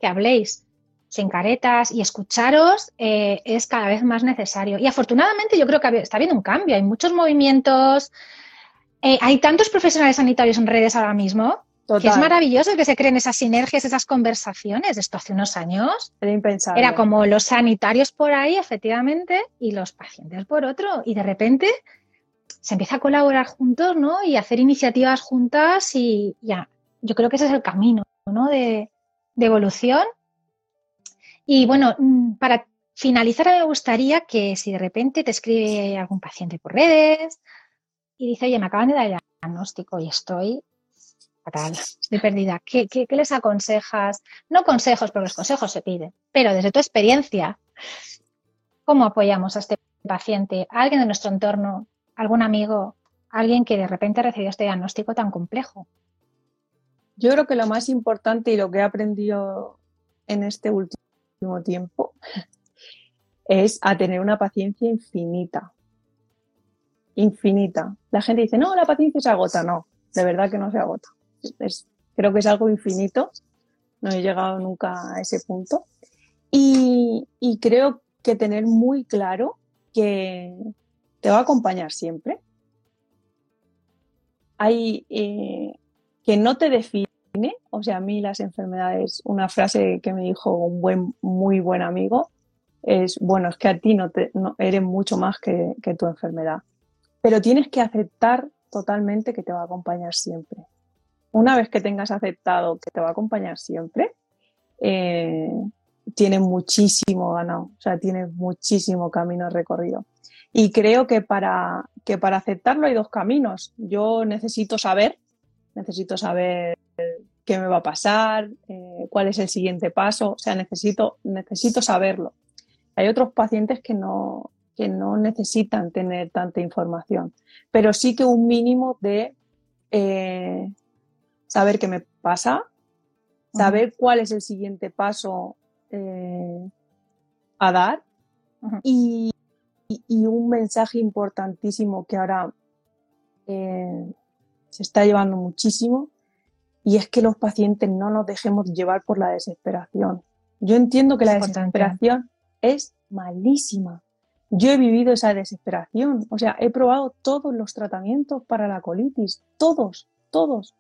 que habléis sin caretas y escucharos eh, es cada vez más necesario. Y afortunadamente yo creo que está habiendo un cambio, hay muchos movimientos, eh, hay tantos profesionales sanitarios en redes ahora mismo es maravilloso que se creen esas sinergias, esas conversaciones. Esto hace unos años era impensable. Era como los sanitarios por ahí, efectivamente, y los pacientes por otro. Y de repente se empieza a colaborar juntos, ¿no? Y hacer iniciativas juntas y ya. Yo creo que ese es el camino, ¿no? De, de evolución. Y bueno, mm, para finalizar, me gustaría que si de repente te escribe algún paciente por redes y dice, oye, me acaban de dar el diagnóstico y estoy fatal, estoy perdida. ¿Qué, les aconsejas? No consejos, porque los consejos se piden, pero desde tu experiencia, ¿cómo apoyamos a este paciente? ¿A alguien de nuestro entorno? ¿Algún amigo? ¿Alguien que de repente ha recibido este diagnóstico tan complejo? Yo creo que lo más importante y lo que he aprendido en este último tiempo es a tener una paciencia infinita. Infinita. La gente dice, no, la paciencia se agota. No, de verdad que no se agota creo que es algo infinito. No he llegado nunca a ese punto. Y, creo que tener muy claro que te va a acompañar siempre. Hay eh, que no te define, o sea, a mí las enfermedades, una frase que me dijo un buen, muy buen amigo es, bueno, es que a ti no, te, eres mucho más que tu enfermedad, pero tienes que aceptar totalmente que te va a acompañar siempre una vez que tengas aceptado que te va a acompañar siempre, eh, tienes muchísimo ganado, o sea, tienes muchísimo camino recorrido. Y creo que para, que para aceptarlo hay dos caminos. Yo necesito saber, necesito saber qué me va a pasar, eh, cuál es el siguiente paso, o sea, necesito, necesito saberlo. Hay otros pacientes que no, que no necesitan tener tanta información, pero sí que un mínimo de eh, saber qué me pasa, saber cuál es el siguiente paso eh, a dar y, un mensaje importantísimo que ahora eh, se está llevando muchísimo y es que los pacientes no nos dejemos llevar por la desesperación. Yo entiendo que la desesperación es malísima. Yo he vivido esa desesperación, o sea, he probado todos los tratamientos para la colitis, todos, todos,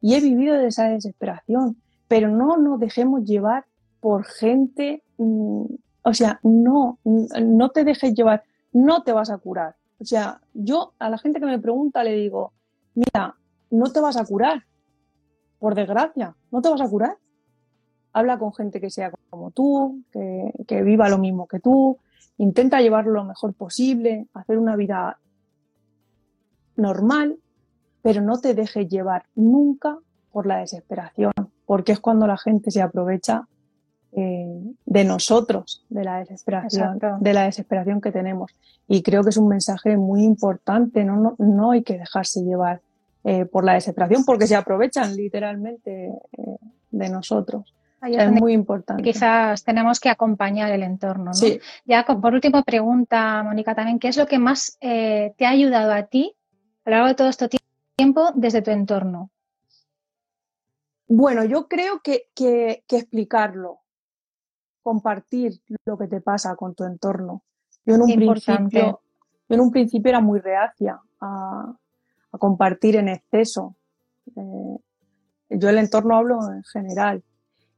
y he vivido esa desesperación, pero no nos dejemos llevar por gente, mm, o sea, no, no te dejes llevar, no te vas a curar. O sea, yo a la gente que me pregunta le digo, mira, no te vas a curar, por desgracia, no te vas a curar. Habla con gente que sea como tú, que, que viva lo mismo que tú, intenta llevarlo lo mejor posible, hacer una vida normal, pero no te dejes llevar nunca por la desesperación, porque es cuando la gente se aprovecha eh, de nosotros, de la desesperación, de la desesperación que tenemos. Y creo que es un mensaje muy importante, no, no, hay que dejarse llevar eh, por la desesperación, porque se aprovechan literalmente eh, de nosotros. es muy importante. Quizás tenemos que acompañar el entorno. ¿no? Ya por último pregunta, Mónica, también, ¿qué es lo que más te ha ayudado a ti a lo largo de todo este tiempo desde tu entorno? Bueno, yo creo que, que, explicarlo, compartir lo que te pasa con tu entorno. Yo en un, principio, en un principio era muy reacia a, compartir en exceso. Eh, yo el entorno hablo en general.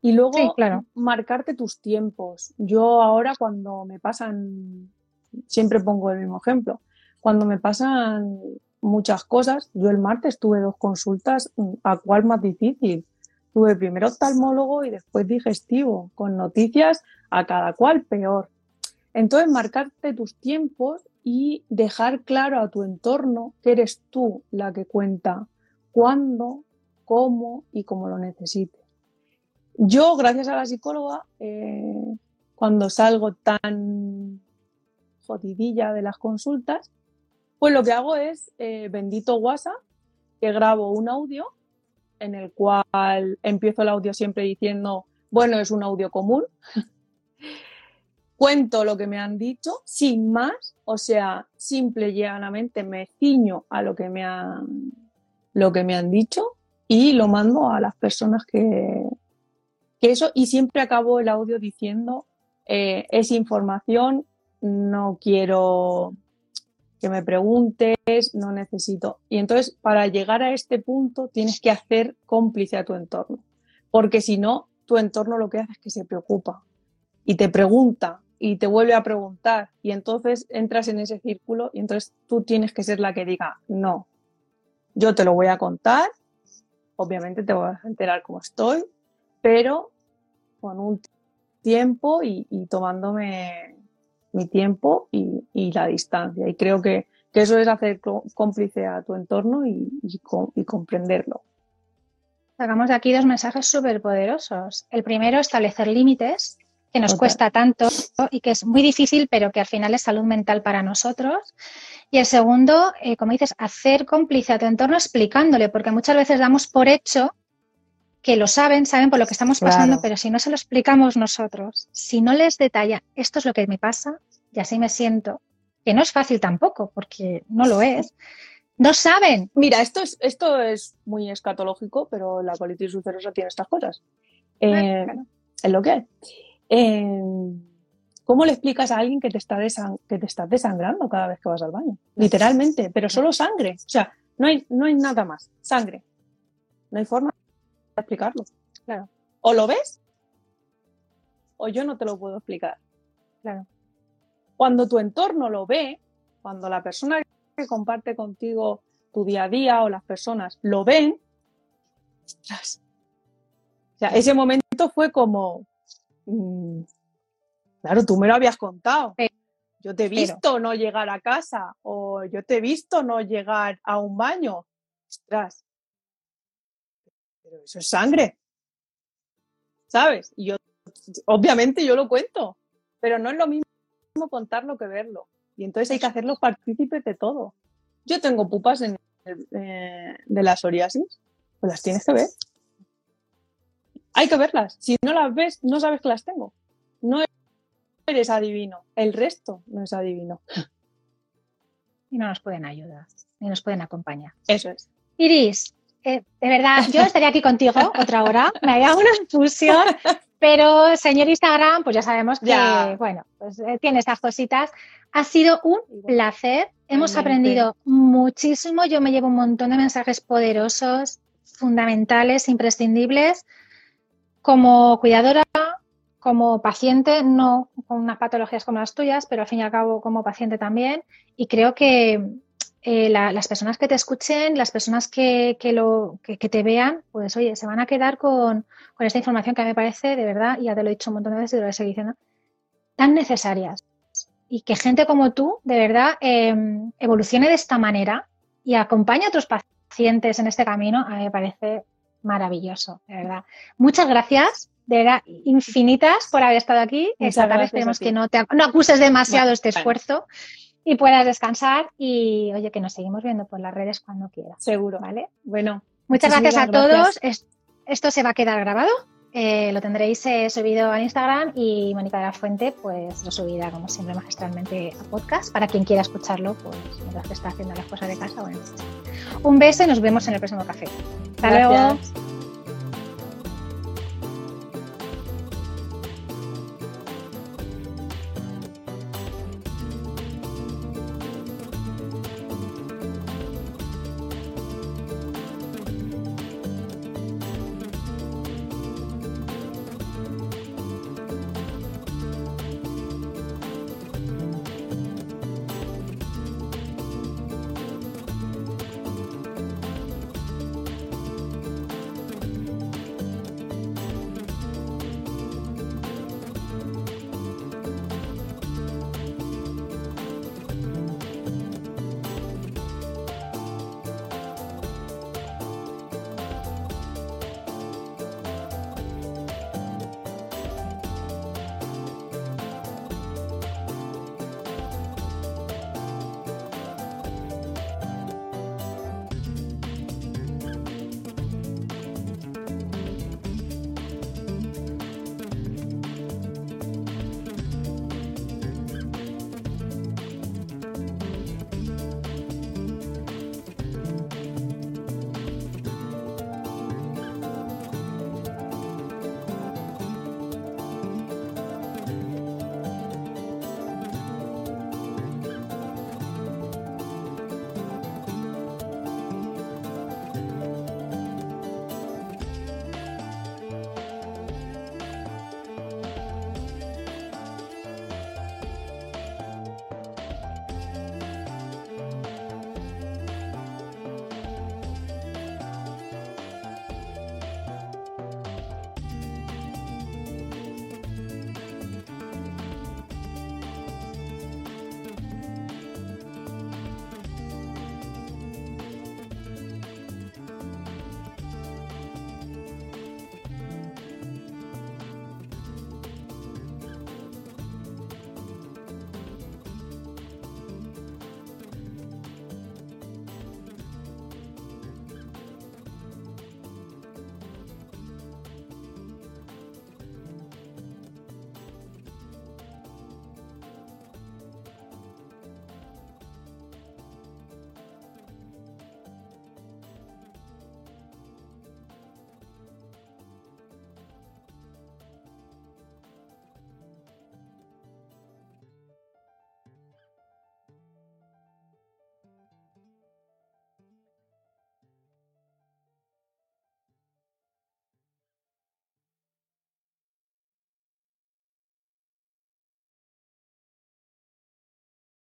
Y luego marcarte tus tiempos. Yo ahora cuando me pasan, siempre pongo el mismo ejemplo, cuando me pasan muchas cosas, yo el martes tuve dos consultas, ¿a cuál más difícil? Tuve primero oftalmólogo y después digestivo, con noticias a cada cual peor. Entonces, marcarte tus tiempos y dejar claro a tu entorno que eres tú la que cuenta cuándo, cómo y cómo lo necesites. Yo, gracias a la psicóloga, eh, cuando salgo tan jodidilla de las consultas, pues lo que hago es eh, bendito WhatsApp, que grabo un audio en el cual empiezo el audio siempre diciendo, bueno, es un audio común. Cuento lo que me han dicho sin más, o sea, simple y llanamente me ciño a lo que me han, lo que me han dicho y lo mando a las personas que, que eso, y siempre acabo el audio diciendo, eh, es información, no quiero que me preguntes, no necesito. Y entonces, para llegar a este punto, tienes que hacer cómplice a tu entorno, porque si no, tu entorno lo que hace es que se preocupa y te pregunta y te vuelve a preguntar y entonces entras en ese círculo y entonces tú tienes que ser la que diga, no, yo te lo voy a contar, obviamente te vas a enterar cómo estoy, pero con un tiempo y tomándome mi tiempo y, la distancia. Y creo que, eso es hacer cómplice a tu entorno y, comprenderlo. Sacamos de aquí dos mensajes súper poderosos. El primero, establecer límites, que nos cuesta tanto y que es muy difícil, pero que al final es salud mental para nosotros. Y el segundo, eh, como dices, hacer cómplice a tu entorno explicándole, porque muchas veces damos por hecho que lo saben, saben por lo que estamos pasando, pero si no se lo explicamos nosotros, si no les detalla, esto es lo que me pasa y así me siento, que no es fácil tampoco, porque no lo es, no saben. Mira, esto es, esto es muy escatológico, pero la colitis ulcerosa tiene estas cosas. Eh, es lo que es. Eh, ¿Cómo le explicas a alguien que te, está que te estás desangrando cada vez que vas al baño? Literalmente, pero solo sangre. O sea, no hay, no hay nada más. Sangre. No hay forma explicarlo. Claro. O lo ves o yo no te lo puedo explicar. Claro. Cuando tu entorno lo ve, cuando la persona que comparte contigo tu día a día o las personas lo ven, O sea, ese momento fue como, mm, claro, tú me lo habías contado. Yo te he visto no llegar a casa o yo te he visto no llegar a un baño. Ostras. Pero eso es sangre. ¿Sabes? Y yo, obviamente yo lo cuento, pero no es lo mismo contarlo que verlo. Y entonces hay que hacerlos partícipes de todo. Yo tengo pupas en eh, de la psoriasis, pues las tienes que ver. Hay que verlas. Si no las ves, no sabes que las tengo. No eres adivino. El resto no es adivino. Y no nos pueden ayudar, ni nos pueden acompañar. Eso es. Iris, eh, de verdad, yo estaría aquí contigo otra hora, me haría una infusión, pero señor Instagram, pues ya sabemos que, bueno, pues eh, tiene estas cositas. Ha sido un placer, hemos aprendido muchísimo, yo me llevo un montón de mensajes poderosos, fundamentales, imprescindibles. Como cuidadora, como paciente, no con unas patologías como las tuyas, pero al fin y al cabo como paciente también. Y creo que eh, las personas que te escuchen, las personas que, lo, que, te vean, pues oye, se van a quedar con, esta información que a mí me parece, de verdad, y ya te lo he dicho un montón de veces y te lo voy a seguir diciendo, tan necesarias. Y que gente como tú, de verdad, em, evolucione de esta manera y acompañe a otros pacientes en este camino, a mí me parece maravilloso, de verdad. Muchas gracias, de verdad, infinitas por haber estado aquí. Esta tarde esperemos que no, te, no acuses demasiado este esfuerzo y puedas descansar y oye, que nos seguimos viendo por las redes cuando quieras. Seguro. ¿Vale? Bueno. Muchas gracias a todos. Esto se va a quedar grabado. Eh, lo tendréis eh, subido a Instagram y Mónica de la Fuente pues lo subirá como siempre magistralmente a podcast para quien quiera escucharlo pues mientras que está haciendo las cosas de casa. Bueno, un beso y nos vemos en el próximo café. Hasta luego.